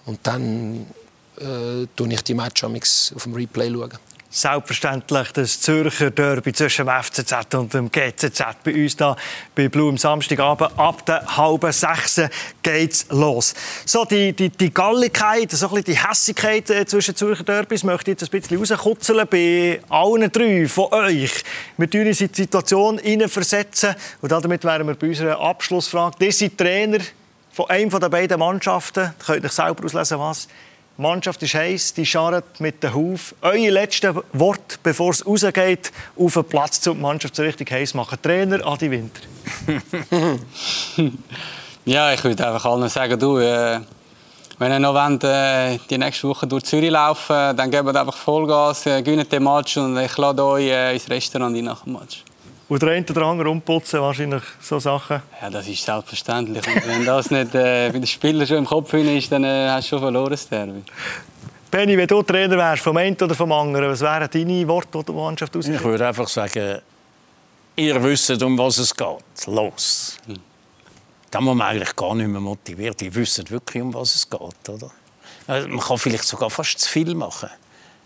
Und dann äh, schaue ich die Match auf dem Replay. Schauen. Selbstverständlich das Zürcher Derby zwischen dem FCZ und dem GCZ bei uns da bei Blue am Samstagabend. Ab der halben sechs geht's los. So, die, die, die Galligkeit, so die Hässigkeit äh, zwischen Zürcher Derbys möchte ich jetzt ein bisschen rauskutzeln bei allen drei von euch. Wir tun uns in die Situation hineinversetzen und damit wären wir bei unserer Abschlussfrage. Ihr seid Trainer von einem der beiden Mannschaften. Ihr könnt euch selber auslesen, was. Die Mannschaft ist heiß, die scharrt mit den Huf. Euer letztes Wort, bevor es rausgeht, auf den Platz, um die Mannschaft so richtig heiß zu machen. Trainer Adi Winter. Ja, ich würde einfach allen sagen, du, äh, wenn ihr noch wollt, äh, die nächste Woche durch Zürich laufen dann gebt einfach Vollgas, äh, gewinnt den Match und ich lade euch äh, ins Restaurant ein nach dem Match. Und der eine oder andere umputzen, wahrscheinlich so Sachen. Ja, das ist selbstverständlich. Und wenn das nicht äh, bei den Spielern schon im Kopf ist, dann äh, hast du schon verloren, das Derby. Benni, wenn du Trainer wärst, vom einen oder vom anderen, was wären deine Worte, die die Mannschaft Ich ausgeht? würde einfach sagen, ihr wisst, um was es geht. Los. Da muss man eigentlich gar nicht mehr motiviert. Ihr wisst wirklich, um was es geht. Oder? Also, Man kann vielleicht sogar fast zu viel machen.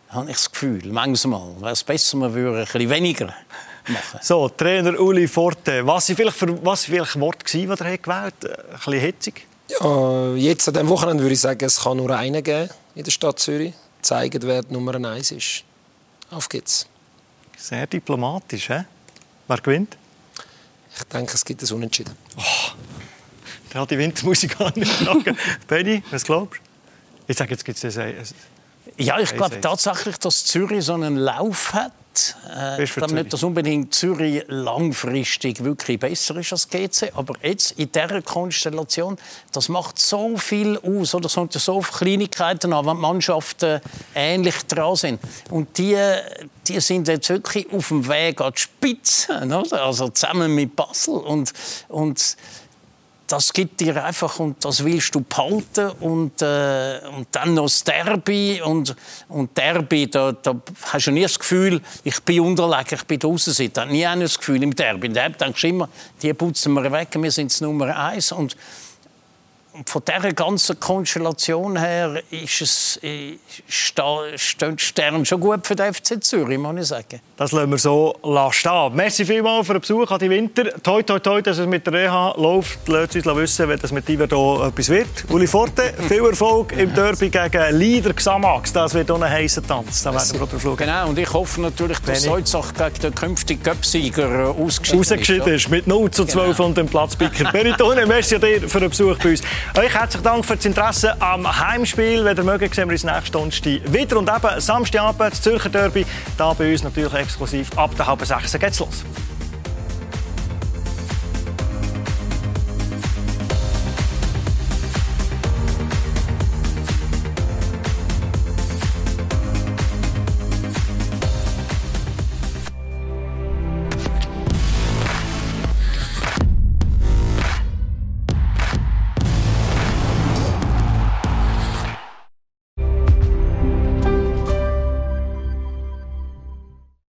Habe ich das Gefühl. Manchmal wäre es besser, man würde ein bisschen weniger machen. So, Trainer Uli Forte. Was waren vielleicht, für, was vielleicht Worte, gewesen, die er gewählt hat? Ein bisschen hitzig. Ja, jetzt an diesem Wochenende würde ich sagen, es kann nur einen geben in der Stadt Zürich. Zeigen, wer die Nummer eins ist. Auf geht's. Sehr diplomatisch, hä? Wer gewinnt? Ich denke, es gibt ein Unentschieden. Der hat die Wintermusik sagen. Benni, was glaubst du? Ich sage, jetzt gibt es ein... Ja, ich glaube tatsächlich, dass Zürich so einen Lauf hat. Äh, nicht, dass unbedingt Zürich langfristig wirklich besser ist als GC. Aber jetzt in dieser Konstellation, das macht so viel aus. Oder? Es kommt ja so auf Kleinigkeiten an, wenn die Mannschaften ähnlich dran sind. Und die, die sind jetzt wirklich auf dem Weg an die Spitze. Oder? Also zusammen mit Basel. Und, und das gibt dir einfach und das willst du behalten und, äh, und dann noch das Derby und, und Derby, da, da hast du nie das Gefühl, ich bin unterlegen, ich bin draußen. Da nie das Gefühl im Derby. Im Derby denkst du immer, die putzen wir weg, wir sind Nummer eins und und von dieser ganzen Konstellation her ist es, die Sterne schon gut für den FC Zürich, muss ich sagen. Das lassen wir so stehen. Merci vielmals für den Besuch an die Winter. Toi, toi, toi, dass es mit der Reha läuft. Lasst uns wissen, wenn das mit dir hier etwas wird. Uli Forte, viel Erfolg im Derby gegen Leader Xamax. Das wird ein heißer Tanz. Da werden wir drauf. Genau, und ich hoffe natürlich, dass. Holzach gegen den künftigen Göpsieger äh, ausgeschieden rausgeschieden ist. Mit 0 zu 12 und dem Platzpicker. Benitone, merci dir für den Besuch bei uns. Euch herzlichen Dank für das Interesse am Heimspiel. Wenn ihr mögt, sehen wir uns nächsten Donnerstag wieder. Und eben Samstagabend, das Zürcher Derby, da bei uns natürlich exklusiv ab der halben sechs geht's los.